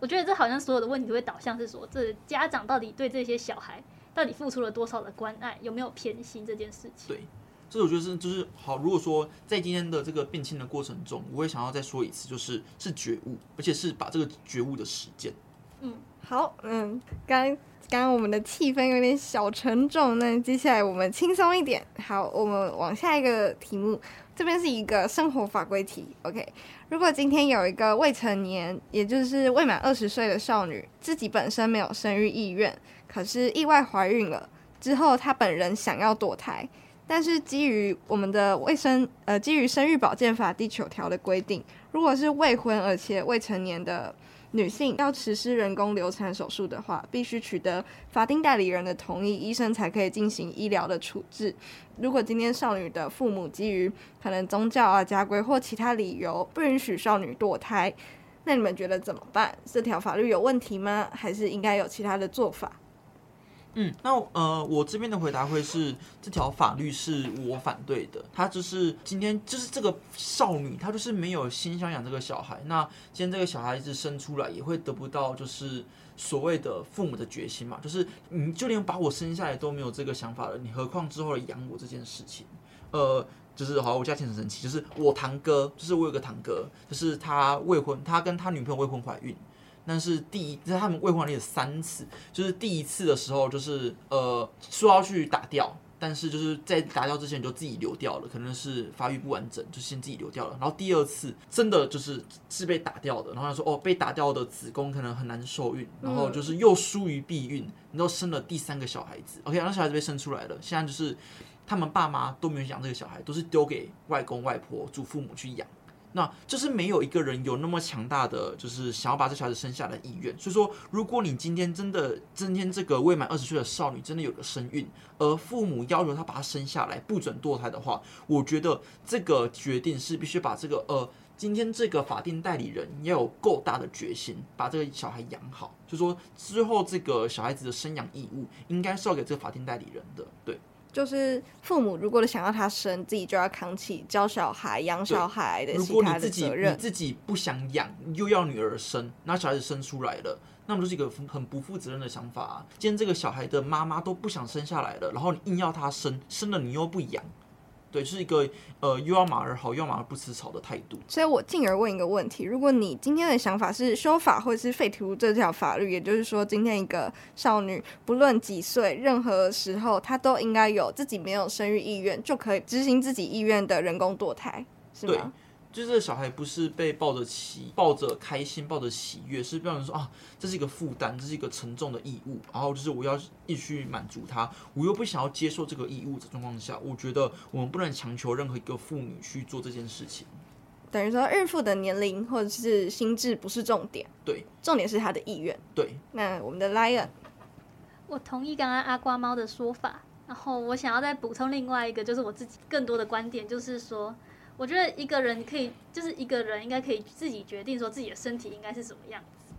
我觉得这好像所有的问题都会导向是说，这家长到底对这些小孩到底付出了多少的关爱，有没有偏心这件事情。对，这我觉得是就是好。如果说在今天的这个变亲的过程中，我也想要再说一次，就是是觉悟，而且是把这个觉悟的实践。嗯，好，嗯，刚刚刚我们的气氛有点小沉重，那接下来我们轻松一点。好，我们往下一个题目，这边是一个生活法规题。OK，如果今天有一个未成年，也就是未满二十岁的少女，自己本身没有生育意愿，可是意外怀孕了之后，她本人想要堕胎，但是基于我们的卫生呃，基于生育保健法第九条的规定，如果是未婚而且未成年的。女性要实施人工流产手术的话，必须取得法定代理人的同意，医生才可以进行医疗的处置。如果今天少女的父母基于可能宗教啊、家规或其他理由不允许少女堕胎，那你们觉得怎么办？这条法律有问题吗？还是应该有其他的做法？嗯，那呃，我这边的回答会是这条法律是我反对的。他就是今天就是这个少女，她就是没有心想养这个小孩。那今天这个小孩子生出来也会得不到就是所谓的父母的决心嘛，就是你就连把我生下来都没有这个想法了，你何况之后来养我这件事情？呃，就是好，我家庭很神奇，就是我堂哥，就是我有个堂哥，就是他未婚，他跟他女朋友未婚怀孕。但是第一，在他们未婚怀孕三次，就是第一次的时候，就是呃说要去打掉，但是就是在打掉之前就自己流掉了，可能是发育不完整，就先自己流掉了。然后第二次真的就是是被打掉的，然后他说哦，被打掉的子宫可能很难受孕，然后就是又疏于避孕，然后生了第三个小孩子。OK，然后小孩子被生出来了，现在就是他们爸妈都没有养这个小孩，都是丢给外公外婆、祖父母去养。那就是没有一个人有那么强大的，就是想要把这小孩子生下来的意愿。所以说，如果你今天真的今天这个未满二十岁的少女真的有个身孕，而父母要求她把她生下来，不准堕胎的话，我觉得这个决定是必须把这个呃，今天这个法定代理人要有够大的决心，把这个小孩养好。就说之后这个小孩子的生养义务，应该是要给这个法定代理人的，对。就是父母如果想要他生，自己就要扛起教小孩、养小孩的其他的责任。你自己不想养，又要女儿生，那小孩子生出来了，那么就是一个很不负责任的想法啊。今天这个小孩的妈妈都不想生下来了，然后你硬要他生，生了你又不养。对，是一个呃，又要马儿好，又要马儿不吃草的态度。所以我进而问一个问题：如果你今天的想法是修法或者是废除这条法律，也就是说，今天一个少女不论几岁，任何时候她都应该有自己没有生育意愿就可以执行自己意愿的人工堕胎，是吗？就是这个小孩不是被抱着喜、抱着开心、抱着喜悦，是让人说啊，这是一个负担，这是一个沉重的义务。然后就是我要一直去满足他，我又不想要接受这个义务的状况下，我觉得我们不能强求任何一个妇女去做这件事情。等于说，孕妇的年龄或者是心智不是重点，对，重点是她的意愿。对，那我们的 Lion，我同意刚刚阿瓜猫的说法，然后我想要再补充另外一个，就是我自己更多的观点，就是说。我觉得一个人可以，就是一个人应该可以自己决定说自己的身体应该是什么样子。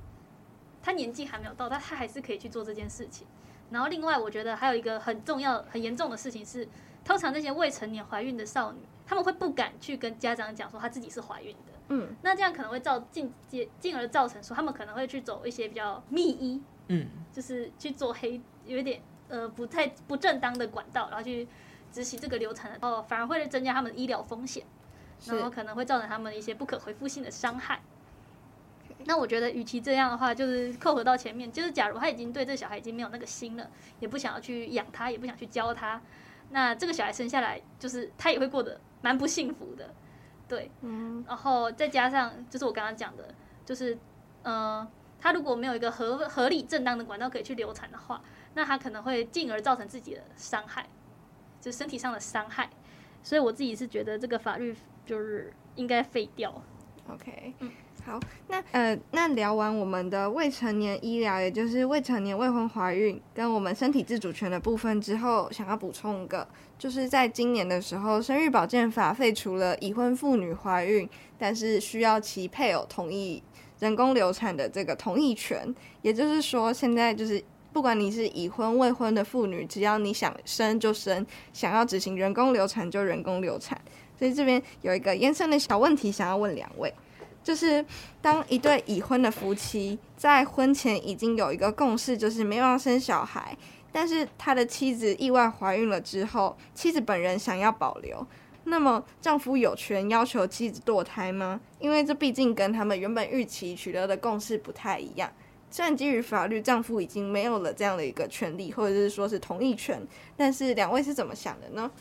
他年纪还没有到，但他还是可以去做这件事情。然后另外，我觉得还有一个很重要、很严重的事情是，通常那些未成年怀孕的少女，他们会不敢去跟家长讲说她自己是怀孕的。嗯。那这样可能会造进进进而造成说，他们可能会去走一些比较密医，嗯，就是去做黑，有一点呃不太不正当的管道，然后去执行这个流产的，哦，反而会增加他们的医疗风险。然后可能会造成他们一些不可回复性的伤害。那我觉得，与其这样的话，就是扣合到前面，就是假如他已经对这小孩已经没有那个心了，也不想要去养他，也不想去教他，那这个小孩生下来，就是他也会过得蛮不幸福的。对，嗯。然后再加上，就是我刚刚讲的，就是，呃，他如果没有一个合合理正当的管道可以去流产的话，那他可能会进而造成自己的伤害，就是身体上的伤害。所以我自己是觉得这个法律。就是应该废掉。OK，嗯，好，那呃，那聊完我们的未成年医疗，也就是未成年未婚怀孕跟我们身体自主权的部分之后，想要补充一个，就是在今年的时候，生育保健法废除了已婚妇女怀孕，但是需要其配偶同意人工流产的这个同意权。也就是说，现在就是不管你是已婚未婚的妇女，只要你想生就生，想要执行人工流产就人工流产。所以这边有一个延伸的小问题，想要问两位，就是当一对已婚的夫妻在婚前已经有一个共识，就是没有要生小孩，但是他的妻子意外怀孕了之后，妻子本人想要保留，那么丈夫有权要求妻子堕胎吗？因为这毕竟跟他们原本预期取得的共识不太一样。虽然基于法律，丈夫已经没有了这样的一个权利，或者是说是同意权，但是两位是怎么想的呢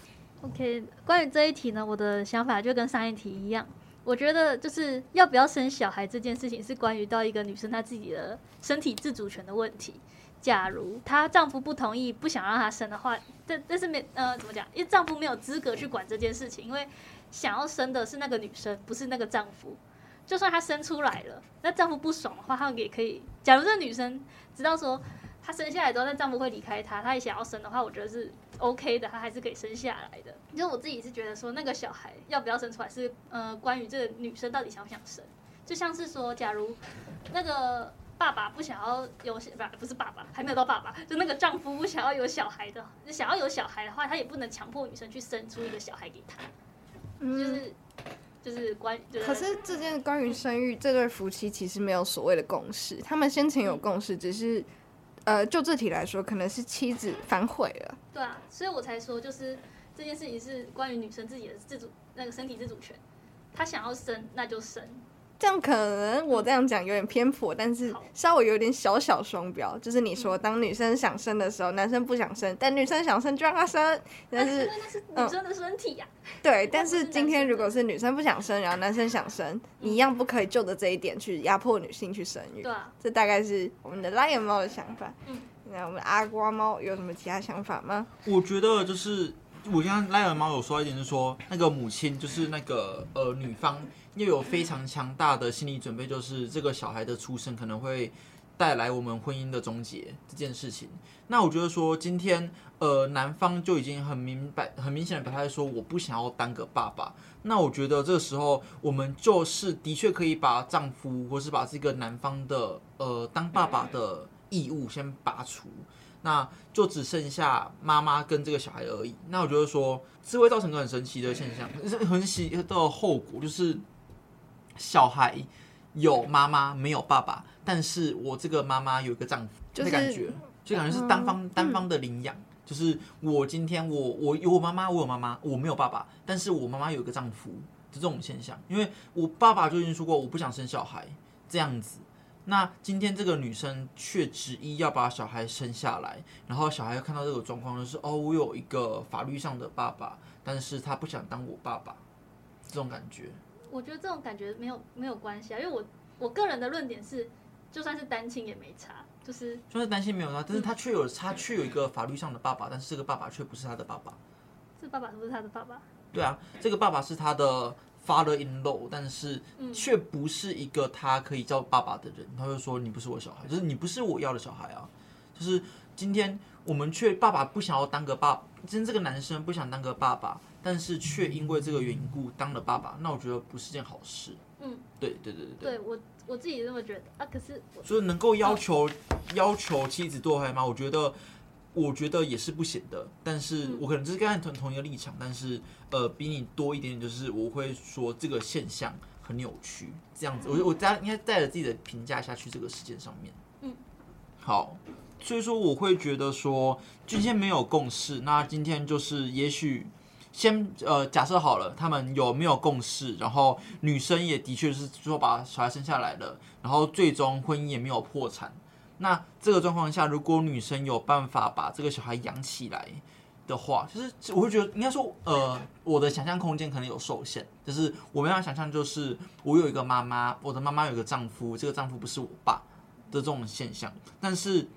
？OK，关于这一题呢，我的想法就跟上一题一样。我觉得就是要不要生小孩这件事情，是关于到一个女生她自己的身体自主权的问题。假如她丈夫不同意，不想让她生的话，但但是没呃怎么讲？因为丈夫没有资格去管这件事情，因为想要生的是那个女生，不是那个丈夫。就算她生出来了，那丈夫不爽的话，她也可以。假如这女生知道说她生下来之后，那丈夫会离开她，她也想要生的话，我觉得是 OK 的，他还是可以生下来的。因为我自己是觉得说，那个小孩要不要生出来是呃，关于这个女生到底想不想生。就像是说，假如那个爸爸不想要有不不是爸爸，还没有到爸爸，就那个丈夫不想要有小孩的，想要有小孩的话，他也不能强迫女生去生出一个小孩给他。嗯，就是就是关。可是这件关于生育，这对夫妻其实没有所谓的共识，他们先前有共识，只是呃，就这题来说，可能是妻子反悔了。对啊，所以我才说，就是这件事情是关于女生自己的自主那个身体自主权，她想要生那就生。这样可能我这样讲有点偏颇，但是稍微有点小小双标，就是你说当女生想生的时候，男生不想生，但女生想生就让她生，但是 那是女生的身体呀。对，但是今天如果是女生不想生，然后男生想生，你一样不可以就着这一点去压迫女性去生育。对啊，这大概是我们的 Lion 猫的想法。嗯，那我们阿瓜猫有什么其他想法吗？我觉得就是我刚刚 Lion 猫有说一点，就是说那个母亲就是那个呃女方。又有非常强大的心理准备，就是这个小孩的出生可能会带来我们婚姻的终结这件事情。那我觉得说，今天呃男方就已经很明白、很明显的表态说，我不想要当个爸爸。那我觉得这个时候，我们就是的确可以把丈夫或是把这个男方的呃当爸爸的义务先拔除，那就只剩下妈妈跟这个小孩而已。那我觉得说，这会造成个很神奇的现象，很神奇 的后果就是。小孩有妈妈没有爸爸，但是我这个妈妈有一个丈夫，就是感觉，就感觉是单方、嗯、单方的领养，就是我今天我我有我妈妈，我有妈妈，我没有爸爸，但是我妈妈有一个丈夫，就这种现象。因为我爸爸就已经说过我不想生小孩这样子，那今天这个女生却执意要把小孩生下来，然后小孩看到这个状况就是哦，我有一个法律上的爸爸，但是他不想当我爸爸，这种感觉。我觉得这种感觉没有没有关系啊，因为我我个人的论点是，就算是单亲也没差，就是就算是单亲没有差，但是他却有他却有一个法律上的爸爸，但是这个爸爸却不是他的爸爸。这爸爸是不是他的爸爸？对啊，这个爸爸是他的 father-in-law，但是却不是一个他可以叫爸爸的人。他就说你不是我小孩，就是你不是我要的小孩啊。就是今天我们却爸爸不想要当个爸，今天这个男生不想当个爸爸。但是却因为这个缘故当了爸爸，那我觉得不是件好事。嗯，对对对对对，我我自己这么觉得啊。可是，所以能够要求要求妻子堕胎吗？我觉得我觉得也是不行的。但是我可能就是跟他同同一个立场，但是呃，比你多一点点，就是我会说这个现象很扭曲，这样子。我我带应该带着自己的评价下去这个事件上面。嗯，好，所以说我会觉得说今天没有共识，那今天就是也许。先呃假设好了，他们有没有共识？然后女生也的确是说把小孩生下来了，然后最终婚姻也没有破产。那这个状况下，如果女生有办法把这个小孩养起来的话，就是我会觉得应该说，呃，我的想象空间可能有受限，就是我没办法想象，就是我有一个妈妈，我的妈妈有一个丈夫，这个丈夫不是我爸的这种现象。但是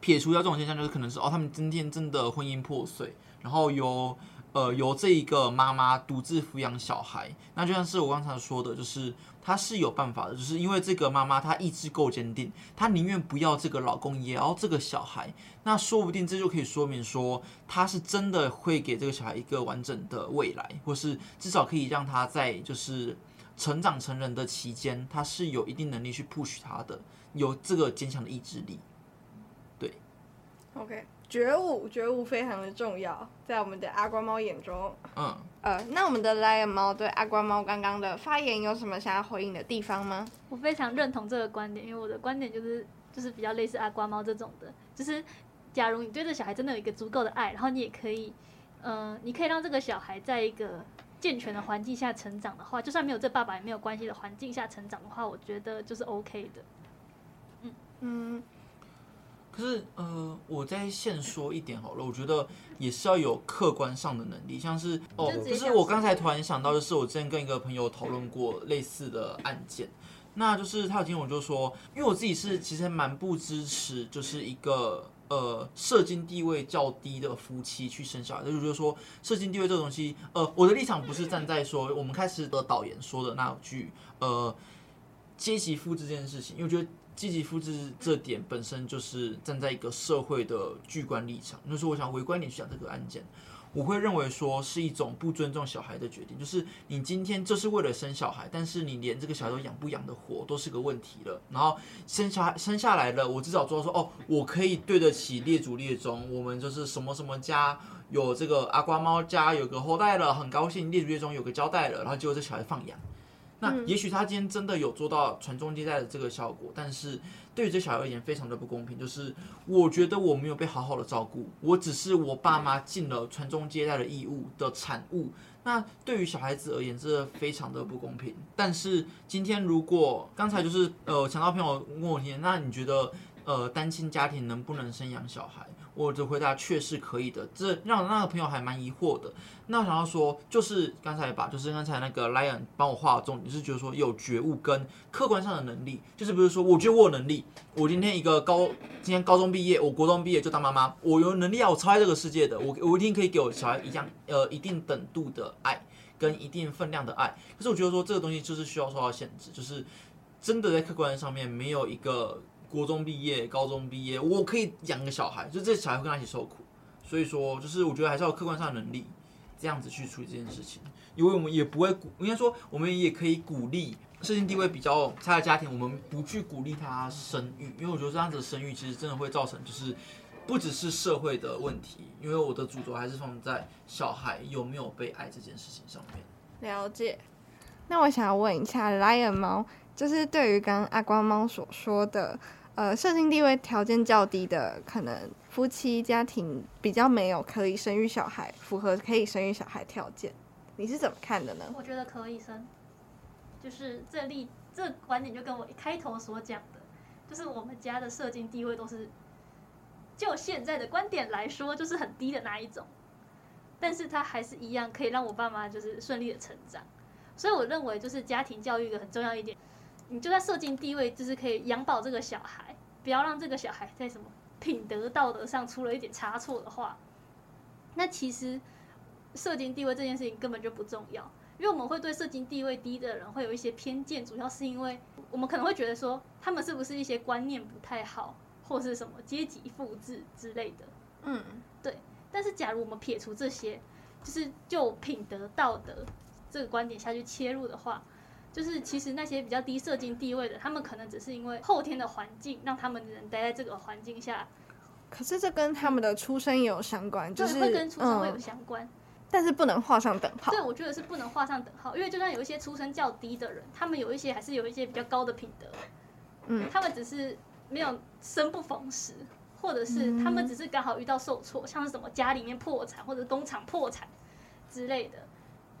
撇除掉这种现象，就是可能是哦，他们今天真的婚姻破碎，然后有。呃，由这一个妈妈独自抚养小孩，那就像是我刚才说的，就是她是有办法的，就是因为这个妈妈她意志够坚定，她宁愿不要这个老公，也要这个小孩。那说不定这就可以说明说，她是真的会给这个小孩一个完整的未来，或是至少可以让他在就是成长成人的期间，他是有一定能力去 push 他的，有这个坚强的意志力。对，OK。觉悟，觉悟非常的重要，在我们的阿瓜猫眼中。嗯。呃，那我们的 Lion 猫对阿瓜猫刚刚的发言有什么想要回应的地方吗？我非常认同这个观点，因为我的观点就是，就是比较类似阿瓜猫这种的，就是假如你对这小孩真的有一个足够的爱，然后你也可以，呃，你可以让这个小孩在一个健全的环境下成长的话，就算没有这爸爸也没有关系的环境下成长的话，我觉得就是 OK 的。嗯嗯。可是，呃，我再现说一点好了，我觉得也是要有客观上的能力，像是哦，就是我刚才突然想到，就是我之前跟一个朋友讨论过类似的案件，那就是他有听我就说，因为我自己是其实蛮不支持，就是一个呃社经地位较低的夫妻去生小孩，就是说社经地位这个东西，呃，我的立场不是站在说我们开始的导言说的那句呃阶级复制这件事情，因为我觉得积极复制这点本身就是站在一个社会的巨观立场，就是我想围观点去讲这个案件。我会认为说是一种不尊重小孩的决定，就是你今天就是为了生小孩，但是你连这个小孩都养不养得活都是个问题了。然后生小孩生下来了，我至少做到说哦，我可以对得起列祖列宗，我们就是什么什么家有这个阿瓜猫家有个后代了，很高兴列祖列宗有个交代了，然后结果这小孩放养。那也许他今天真的有做到传宗接代的这个效果，但是对于这小孩而言非常的不公平。就是我觉得我没有被好好的照顾，我只是我爸妈尽了传宗接代的义务的产物。那对于小孩子而言，这非常的不公平。但是今天如果刚才就是呃，强盗朋友问我听，那你觉得呃，单亲家庭能不能生养小孩？我的回答却是可以的，这让那个朋友还蛮疑惑的。那我想要说，就是刚才把，就是刚才那个 Lion 帮我画的重点，是觉得说有觉悟跟客观上的能力，就是不是说我觉得我有能力，我今天一个高，今天高中毕业，我国中毕业就当妈妈，我有能力啊，我超爱这个世界的，我我一定可以给我小孩一样，呃，一定等度的爱跟一定分量的爱。可是我觉得说这个东西就是需要受到限制，就是真的在客观上面没有一个。国中毕业、高中毕业，我可以养个小孩，就这小孩会跟他一起受苦。所以说，就是我觉得还是要客观上的能力，这样子去处理这件事情。因为我们也不会鼓，应该说我们也可以鼓励社经地位比较差的家庭，我们不去鼓励他生育，因为我觉得这样子的生育其实真的会造成就是不只是社会的问题，因为我的主轴还是放在小孩有没有被爱这件事情上面。了解。那我想要问一下，Lion 猫，就是对于刚刚阿光猫所说的。呃，社经地位条件较低的，可能夫妻家庭比较没有可以生育小孩，符合可以生育小孩条件，你是怎么看的呢？我觉得可以生，就是这例这观点就跟我一开头所讲的，就是我们家的社经地位都是，就现在的观点来说，就是很低的那一种，但是他还是一样可以让我爸妈就是顺利的成长，所以我认为就是家庭教育一个很重要一点。你就在社经地位，就是可以养饱这个小孩，不要让这个小孩在什么品德道德上出了一点差错的话，那其实社经地位这件事情根本就不重要，因为我们会对社经地位低的人会有一些偏见，主要是因为我们可能会觉得说他们是不是一些观念不太好，或是什么阶级复制之类的。嗯，对。但是假如我们撇除这些，就是就品德道德这个观点下去切入的话。就是其实那些比较低社经地位的，他们可能只是因为后天的环境让他们的人待在这个环境下。可是这跟他们的出生也有相关，就是会跟出生会有相关，嗯，但是不能画上等号。对，我觉得是不能画上等号，因为就算有一些出身较低的人，他们有一些还是有一些比较高的品德。嗯，他们只是没有生不逢时，或者是他们只是刚好遇到受挫，像是什么家里面破产或者工厂破产之类的。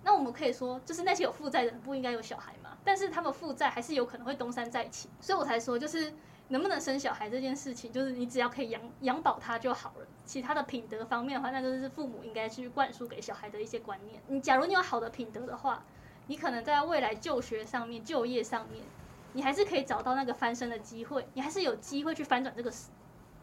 那我们可以说，就是那些有负债的人不应该有小孩嘛？但是他们负债还是有可能会东山再起，所以我才说，就是能不能生小孩这件事情，就是你只要可以养养饱他就好了。其他的品德方面的话，那就是父母应该去灌输给小孩的一些观念。你假如你有好的品德的话，你可能在未来就学上面、就业上面，你还是可以找到那个翻身的机会，你还是有机会去翻转这个，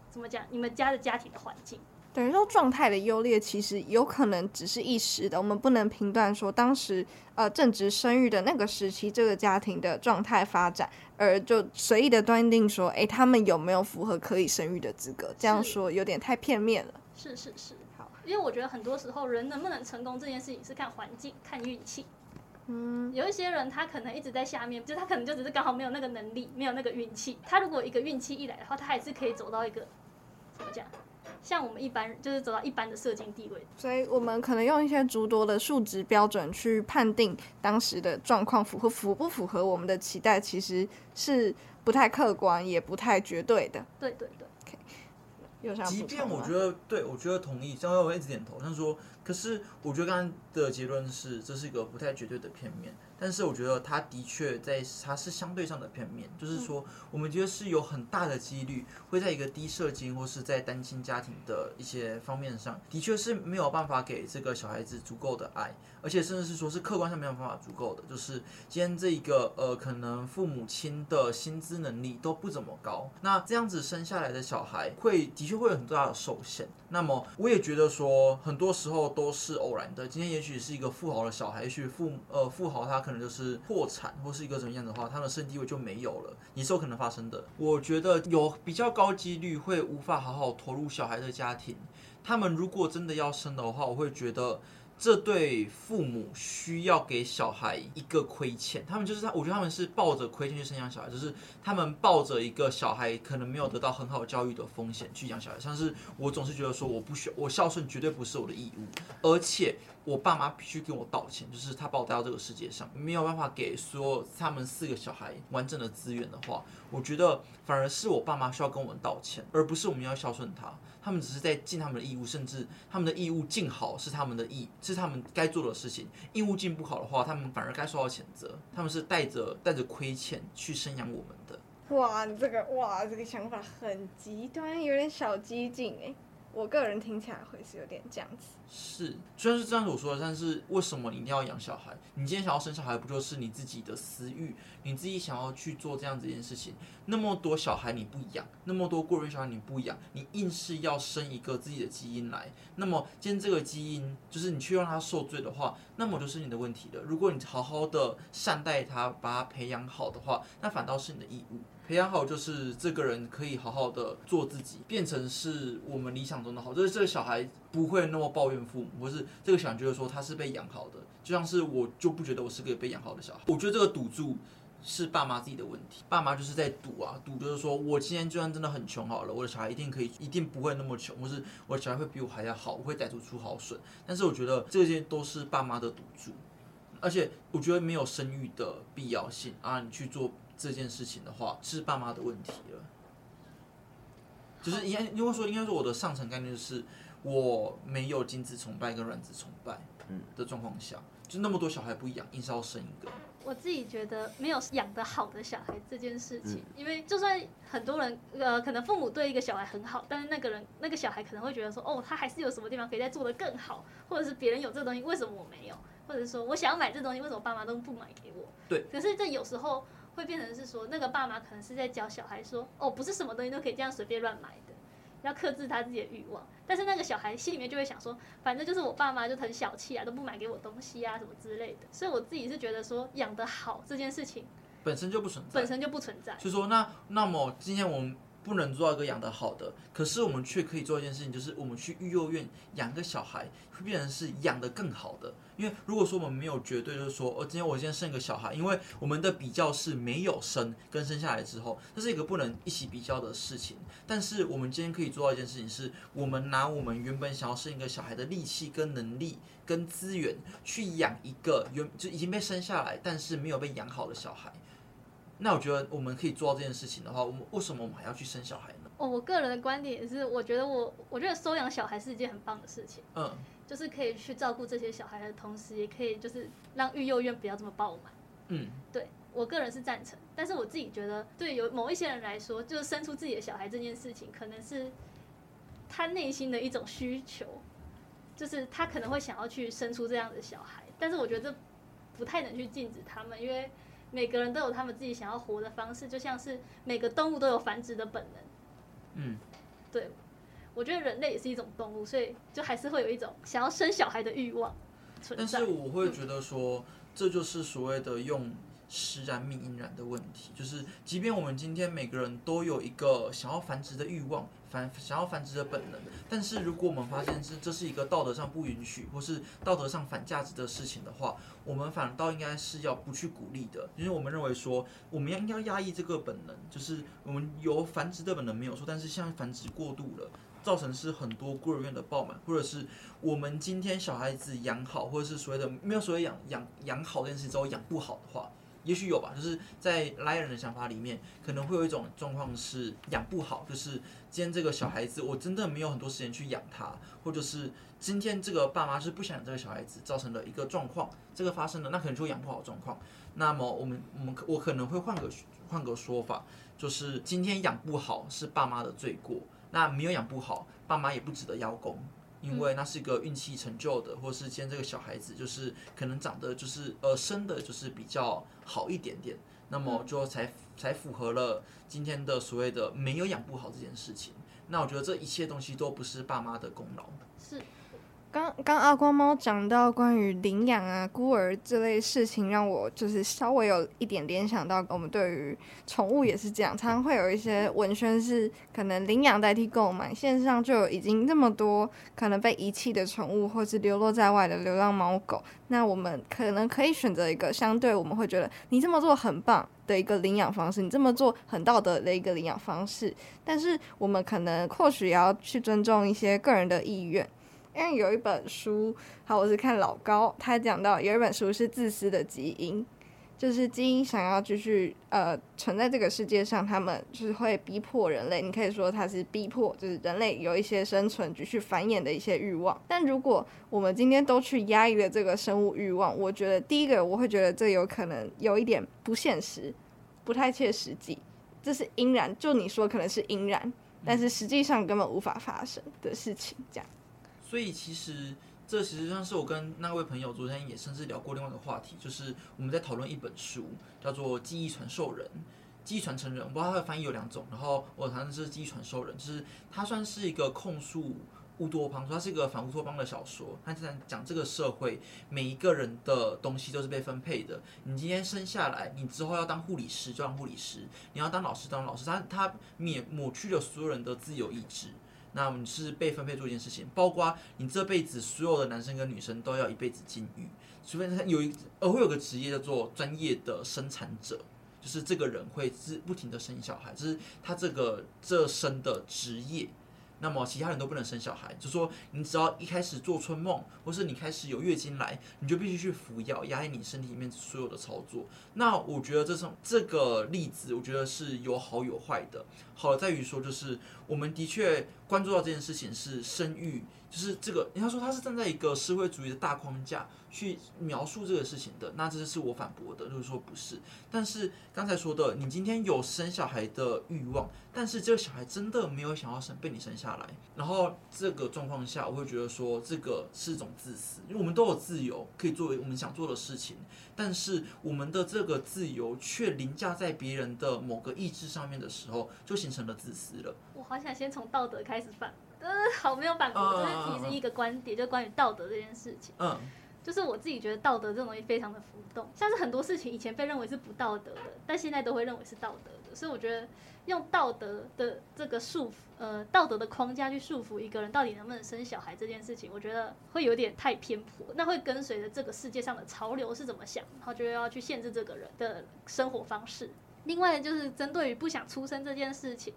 怎么讲？你们家的家庭的环境。等于说状态的优劣其实有可能只是一时的，我们不能评断说当时呃正值生育的那个时期这个家庭的状态发展，而就随意的断定说，哎，他们有没有符合可以生育的资格？这样说有点太片面了。是是是，好，因为我觉得很多时候人能不能成功这件事情是看环境、看运气。嗯，有一些人他可能一直在下面，就他可能就只是刚好没有那个能力，没有那个运气。他如果一个运气一来的话，他还是可以走到一个怎么讲？像我们一般就是走到一般的社经地位，所以我们可能用一些诸多的数值标准去判定当时的状况符合符不符合我们的期待，其实是不太客观，也不太绝对的。对对对。Okay. 有啥？即便我觉得，对我觉得同意，像我一直点头，他说，可是我觉得刚刚的结论是，这是一个不太绝对的片面。但是我觉得他的确在，他是相对上的片面，就是说，我们觉得是有很大的几率会在一个低社经或是在单亲家庭的一些方面上，的确是没有办法给这个小孩子足够的爱，而且甚至是说是客观上没有办法足够的，就是今天这一个呃，可能父母亲的薪资能力都不怎么高，那这样子生下来的小孩会的确会有很大的受限。那么我也觉得说，很多时候都是偶然的。今天也许是一个富豪的小孩，也许富呃富豪他可能就是破产或是一个怎么样的话，他的生地位就没有了，也是有可能发生的。我觉得有比较高几率会无法好好投入小孩的家庭，他们如果真的要生的话，我会觉得。这对父母需要给小孩一个亏欠，他们就是他，我觉得他们是抱着亏欠去生养小孩，就是他们抱着一个小孩可能没有得到很好教育的风险去养小孩。像是我总是觉得说，我不需要我孝顺绝对不是我的义务，而且我爸妈必须跟我道歉，就是他把我带到这个世界上，没有办法给所有他们四个小孩完整的资源的话，我觉得反而是我爸妈需要跟我们道歉，而不是我们要孝顺他。他们只是在尽他们的义务，甚至他们的义务尽好是他们的义，是他们该做的事情。义务尽不好的话，他们反而该受到谴责。他们是带着带着亏欠去生养我们的。哇，这个哇，这个想法很极端，有点小激进哎。我个人听起来会是有点这样子。是，虽然是这样子我说的，但是为什么你一定要养小孩？你今天想要生小孩，不就是你自己的私欲？你自己想要去做这样子一件事情？那么多小孩你不养，那么多孤儿院小孩你不养，你硬是要生一个自己的基因来，那么今天这个基因就是你去让他受罪的话，那么就是你的问题了。如果你好好的善待他，把他培养好的话，那反倒是你的义务。培养好就是这个人可以好好的做自己，变成是我们理想中的好，就是这个小孩不会那么抱怨父母，或是这个小孩觉得说他是被养好的，就像是我就不觉得我是个被养好的小孩。我觉得这个赌注是爸妈自己的问题，爸妈就是在赌啊，赌就是说我今天就算真的很穷好了，我的小孩一定可以，一定不会那么穷，或是我的小孩会比我还要好，我会逮出出好笋。但是我觉得这些都是爸妈的赌注，而且我觉得没有生育的必要性啊，你去做。这件事情的话是爸妈的问题了，就是应该因为说应该说我的上层概念就是我没有精子崇拜跟卵子崇拜，嗯的状况下，就那么多小孩不养，硬是要生一个。我自己觉得没有养得好的小孩这件事情，因为就算很多人呃可能父母对一个小孩很好，但是那个人那个小孩可能会觉得说哦他还是有什么地方可以再做得更好，或者是别人有这个东西为什么我没有，或者是说我想要买这东西为什么爸妈都不买给我？对，可是这有时候。会变成是说，那个爸妈可能是在教小孩说，哦，不是什么东西都可以这样随便乱买的，要克制他自己的欲望。但是那个小孩心里面就会想说，反正就是我爸妈就很小气啊，都不买给我东西啊，什么之类的。所以我自己是觉得说，养得好这件事情本身就不存在，本身就不存在。就说那那么今天我们。不能做到一个养得好的，可是我们却可以做一件事情，就是我们去育幼院养个小孩，会变成是养得更好的。因为如果说我们没有绝对，就是说，哦，今天我今天生一个小孩，因为我们的比较是没有生跟生下来之后，这是一个不能一起比较的事情。但是我们今天可以做到一件事情，是我们拿我们原本想要生一个小孩的力气跟能力跟资源，去养一个原就已经被生下来，但是没有被养好的小孩。那我觉得我们可以做到这件事情的话，我们为什么我们还要去生小孩呢？哦，我个人的观点也是，我觉得我我觉得收养小孩是一件很棒的事情。嗯，就是可以去照顾这些小孩的同时，也可以就是让育幼院不要这么爆满。嗯，对我个人是赞成，但是我自己觉得，对有某一些人来说，就是生出自己的小孩这件事情，可能是他内心的一种需求，就是他可能会想要去生出这样的小孩，但是我觉得这不太能去禁止他们，因为。每个人都有他们自己想要活的方式，就像是每个动物都有繁殖的本能。嗯，对，我觉得人类也是一种动物，所以就还是会有一种想要生小孩的欲望存在。但是我会觉得说，这就是所谓的用食然命因然的问题，就是即便我们今天每个人都有一个想要繁殖的欲望。繁想要繁殖的本能，但是如果我们发现是这是一个道德上不允许，或是道德上反价值的事情的话，我们反倒应该是要不去鼓励的，因为我们认为说我们要应该压抑这个本能，就是我们有繁殖的本能没有错，但是现在繁殖过度了，造成是很多孤儿院的爆满，或者是我们今天小孩子养好，或者是所谓的没有所谓养养养好这件事之后养不好的话，也许有吧，就是在来人的想法里面，可能会有一种状况是养不好，就是今天这个小孩子我真的没有很多时间去养他，或者是今天这个爸妈是不想养这个小孩子，造成了一个状况，这个发生了，那可能就养不好状况。那么我们我们我可能会换个换个说法，就是今天养不好是爸妈的罪过，那没有养不好，爸妈也不值得邀功。因为那是一个运气成就的，或是今天这个小孩子就是可能长得就是呃生的，就是比较好一点点，那么就才才符合了今天的所谓的没有养不好这件事情。那我觉得这一切东西都不是爸妈的功劳。是。刚刚阿光猫讲到关于领养啊、孤儿这类事情，让我就是稍微有一点联想到，我们对于宠物也是这样，常常会有一些文宣是可能领养代替购买，线上就有已经那么多可能被遗弃的宠物，或是流落在外的流浪猫狗，那我们可能可以选择一个相对我们会觉得你这么做很棒的一个领养方式，你这么做很道德的一个领养方式，但是我们可能或许也要去尊重一些个人的意愿。因为有一本书，好，我是看老高，他讲到有一本书是自私的基因，就是基因想要继续呃存在这个世界上，他们就是会逼迫人类。你可以说他是逼迫，就是人类有一些生存、继续繁衍的一些欲望。但如果我们今天都去压抑了这个生物欲望，我觉得第一个我会觉得这有可能有一点不现实，不太切实际。这是因然，就你说可能是因然，但是实际上根本无法发生的事情，这样。所以其实这其实上是我跟那位朋友昨天也甚至聊过另外一个话题，就是我们在讨论一本书，叫做《记忆传授人》，记忆传承人。我不知道它的翻译有两种，然后我谈的是记忆传授人，就是它算是一个控诉乌托邦，说它是一个反乌托邦的小说。它在讲这个社会每一个人的东西都是被分配的。你今天生下来，你之后要当护理师就当护理师，你要当老师当老师。它它免抹去了所有人的自由意志。那我们是被分配做一件事情，包括你这辈子所有的男生跟女生都要一辈子禁欲，除非他有一，呃会有个职业叫做专业的生产者，就是这个人会是不停的生小孩，就是他这个这生的职业。那么其他人都不能生小孩，就说你只要一开始做春梦，或是你开始有月经来，你就必须去服药，压抑你身体里面所有的操作。那我觉得这种这个例子，我觉得是有好有坏的。好在于说，就是我们的确关注到这件事情是生育。就是这个，人家说他是站在一个社会主义的大框架去描述这个事情的，那这是我反驳的，就是说不是。但是刚才说的，你今天有生小孩的欲望，但是这个小孩真的没有想要生，被你生下来，然后这个状况下，我会觉得说这个是一种自私，因为我们都有自由可以作为我们想做的事情，但是我们的这个自由却凌驾在别人的某个意志上面的时候，就形成了自私了。我好想先从道德开始反。呃，好没有反驳，就是提示一个观点，就关于道德这件事情。嗯，就是我自己觉得道德这种东西非常的浮动，像是很多事情以前被认为是不道德的，但现在都会认为是道德的。所以我觉得用道德的这个束缚，呃，道德的框架去束缚一个人到底能不能生小孩这件事情，我觉得会有点太偏颇。那会跟随着这个世界上的潮流是怎么想，然后就要去限制这个人的生活方式。另外就是针对于不想出生这件事情。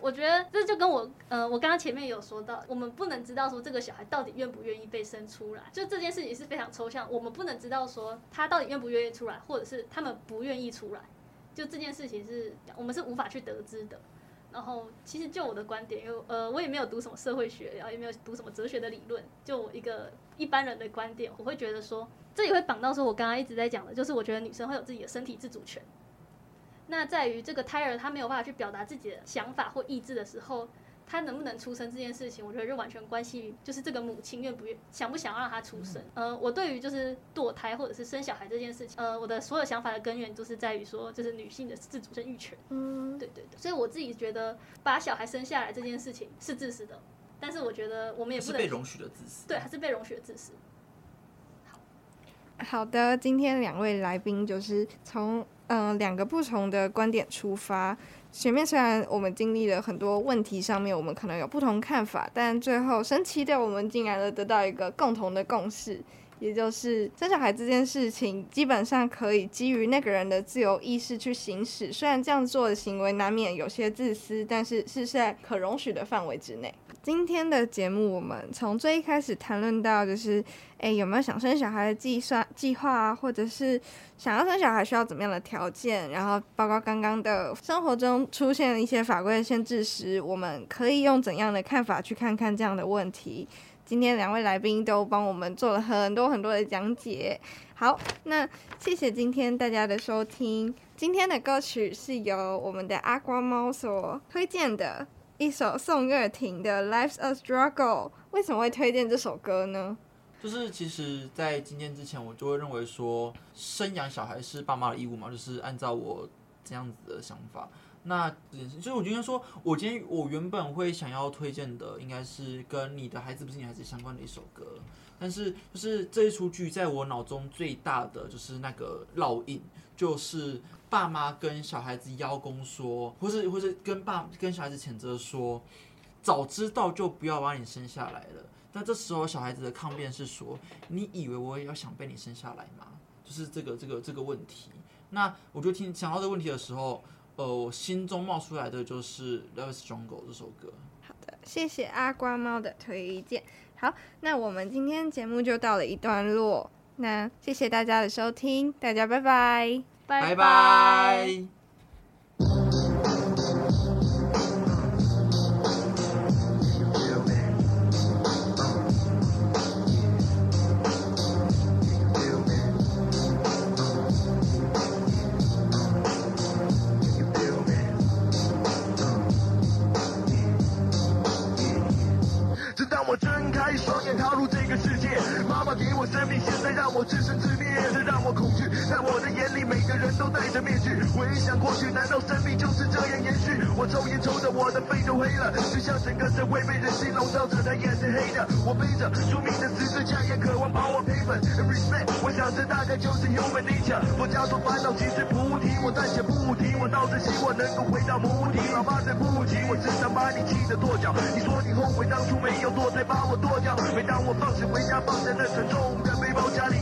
我觉得这就跟我，呃，我刚刚前面有说到，我们不能知道说这个小孩到底愿不愿意被生出来，就这件事情是非常抽象，我们不能知道说他到底愿不愿意出来，或者是他们不愿意出来，就这件事情是我们是无法去得知的。然后，其实就我的观点，因为呃，我也没有读什么社会学，然后也没有读什么哲学的理论，就我一个一般人的观点，我会觉得说，这也会绑到说我刚刚一直在讲的，就是我觉得女生会有自己的身体自主权。那在于这个胎儿他没有办法去表达自己的想法或意志的时候，他能不能出生这件事情，我觉得就完全关系于就是这个母亲愿不愿想不想要让他出生。呃，我对于就是堕胎或者是生小孩这件事情，呃，我的所有想法的根源都是在于说，就是女性的自主生育权。嗯，对对对。所以我自己觉得把小孩生下来这件事情是自私的，但是我觉得我们也不能是被容许的自私。对，还是被容许的自私。好，的，今天两位来宾就是从。嗯，两个不同的观点出发。前面虽然我们经历了很多问题，上面我们可能有不同看法，但最后神奇的，我们竟然都得到一个共同的共识，也就是生小孩这件事情基本上可以基于那个人的自由意识去行使。虽然这样做的行为难免有些自私，但是是在可容许的范围之内。今天的节目，我们从最一开始谈论到，就是，诶，有没有想生小孩的计算计划啊，或者是想要生小孩需要怎么样的条件？然后，包括刚刚的生活中出现了一些法规的限制时，我们可以用怎样的看法去看看这样的问题？今天两位来宾都帮我们做了很多很多的讲解。好，那谢谢今天大家的收听。今天的歌曲是由我们的阿瓜猫所推荐的。一首宋岳庭的《Life's a Struggle》，为什么会推荐这首歌呢？就是其实，在今天之前，我就会认为说，生养小孩是爸妈的义务嘛，就是按照我这样子的想法。那就是我今天说，我今天我原本会想要推荐的，应该是跟你的孩子不是你孩子相关的一首歌，但是就是这一出剧在我脑中最大的就是那个烙印，就是。爸妈跟小孩子邀功说，或是或是跟爸跟小孩子谴责说，早知道就不要把你生下来了。但这时候小孩子的抗辩是说，你以为我也要想被你生下来吗？就是这个这个这个问题。那我就听想到这个问题的时候，呃，我心中冒出来的就是《Love Is Jungle》这首歌。好的，谢谢阿瓜猫的推荐。好，那我们今天节目就到了一段落。那谢谢大家的收听，大家拜拜。拜拜。我自生自灭，这让我恐惧。在我的眼里，每个人都戴着面具。回想过去，难道生命就是这样延续？我抽烟抽着我的肺都黑了，就像整个社会被人心笼罩着，他也是黑的。我背着宿命的十字架，也渴望把我赔本。Respect，我想这大概就是 human nature。我家说烦恼其实菩提，我暂且不提。我倒是希望能够回到母体。老爸对不起，我只想把你气得跺脚。你说你后悔当初没有做，才把我剁掉。每当我放学回家，放下那沉重。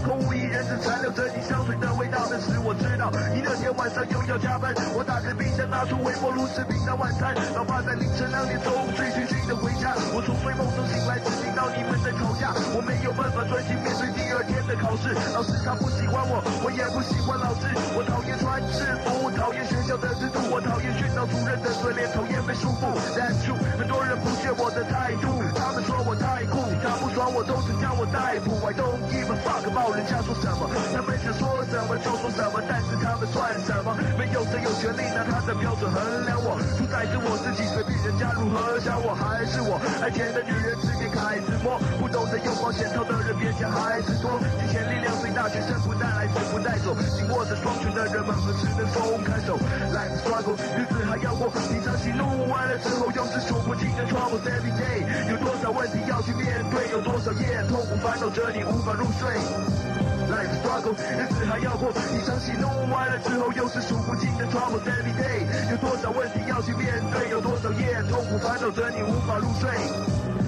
空无一人，只残留着你香水的味道。那时我知道你那天晚上又要加班。我打开冰箱，拿出微波炉吃平常晚餐。老爸在凌晨两点钟醉醺醺的回家。我从睡梦中醒来，只你们在吵架。我没有办法专心面对第二天的考试。老师他不喜欢我，我也不喜欢老师。我讨厌穿制服，讨厌学校的制度，我讨厌训导主任的嘴脸，讨厌被束缚。That's true，很多人不屑我的态度，他们说我太酷，他不爽我都是将我逮捕。I don't give a fuck about 人家说什么，他们想说什么就说什么，但是他们算什么？没有谁有权利拿他的标准衡量我，主宰是我自己，随便人家如何想我，还是我爱钱的女人直接开始摸，不懂得用保险套的人别想孩子多，金钱力量最大，全身不带来，死不带走，紧握着双拳的人们何时能松开手？Life struggle，日子还要过，平常喜怒完了之后又是数不尽的 troubles every day，有多少问题要去面对，有多少夜痛苦烦恼着你无法入睡。Life struggle，日子还要过，一场戏弄完了之后，又是数不尽的 troubles every day。有多少问题要去面对，有多少夜痛苦烦恼着你无法入睡。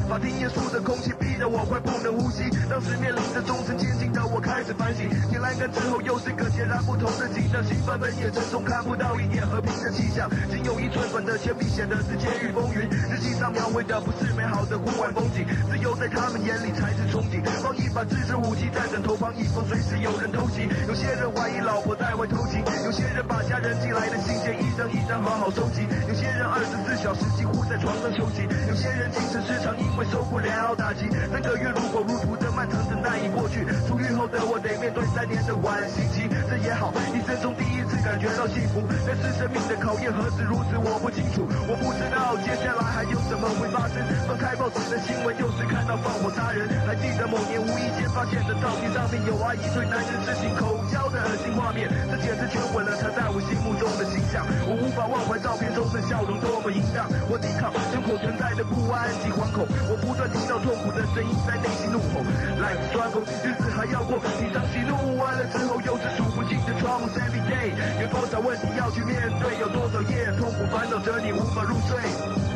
法庭严肃的空气逼得我快不能呼吸，当时面临着终身监禁的我开始反省。你栏杆之后又是个截然不同的景象，新版本也沉重，看不到一点和平的气象。仅有一寸短的铅笔显得是监狱风云，日记上描绘的不是美好的户外风景，自由在他们眼里才是憧憬。放一把自制武器在枕头旁，以防随时有人偷袭。有些人怀疑老婆在外偷情，有些人把家人寄来的信件一张一张好好收集，有些人二十四小时几乎在床上休息，有些人精神失常我受不了打击。三个月如火如荼漫长等待已过去，出狱后的我得面对三年的缓刑期，这也好，一生。中第一次感觉到幸福。但是生。命的考验何止如此，我不清楚，我不知道接下来还有什么会发生。翻开报纸的新闻，又是看到放火杀人，还记得某年无意间发现的照片上面有阿姨对男人执行口交的恶心画面，这简直全毁了她在我心目中的形象。我无法忘怀照片中的笑容多么淫荡，我抵抗胸口存在的不安及惶恐，我不断听到痛苦的声音在内心怒吼。Life struggle，日子还要过，你张起怒完了之后，又是数不清的窗户。Every day，。有多少问题要去面对，有多少夜痛苦烦恼着你无法入睡。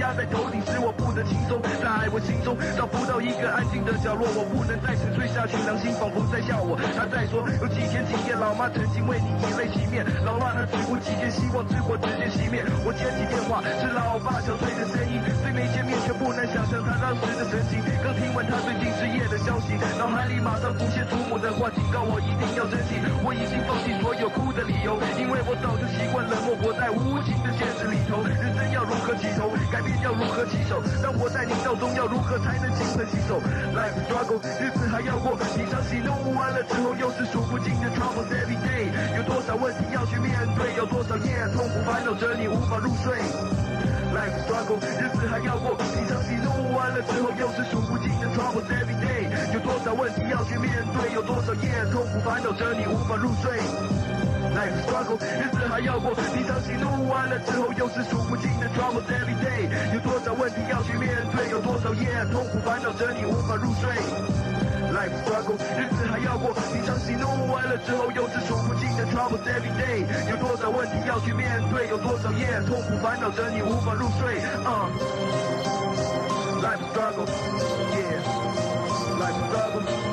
压在头顶，使我不的轻松。在我心中找不到一个安静的角落，我不能再沉睡下去，良心仿佛在笑我。他在说，有几天几夜，老妈曾经为你以泪洗面，老妈她只顾几天，希望之火直接熄灭。我接起电话，是老爸憔悴的声音，虽没见面，却不能想象他当时的神情。刚听完他最近失业的消息，脑海里马上浮现祖母的话，警告我一定要珍惜。我已经放弃所有哭的理由，因为我早就习惯冷漠，活在无情的现实里头。人生要如何起头，改变要如何起手？让我在泥沼中，要如何才能精神洗手？Life struggle，日子还要过，你常喜怒完了之后，又是数不尽的 troubles every day。有多少问题要去面对？有多少夜痛苦烦恼着你无法入睡？Life struggle，日子还要过，你常喜怒完了之后，又是数不尽的 troubles every day。有多少问题要去面对？有多少夜痛苦烦恼着你无法入睡？Life struggle，日子还要过，平常喜怒完了之后，又是数不尽的 troubles every day。有多少问题要去面对？有多少夜痛苦烦恼着你无法入睡？Life struggle，日子还要过，平常喜怒完了之后，又是数不尽的 troubles every day。有多少问题要去面对？有多少夜痛苦烦恼着你无法入睡？啊、Life struggle，yeah，Life struggle。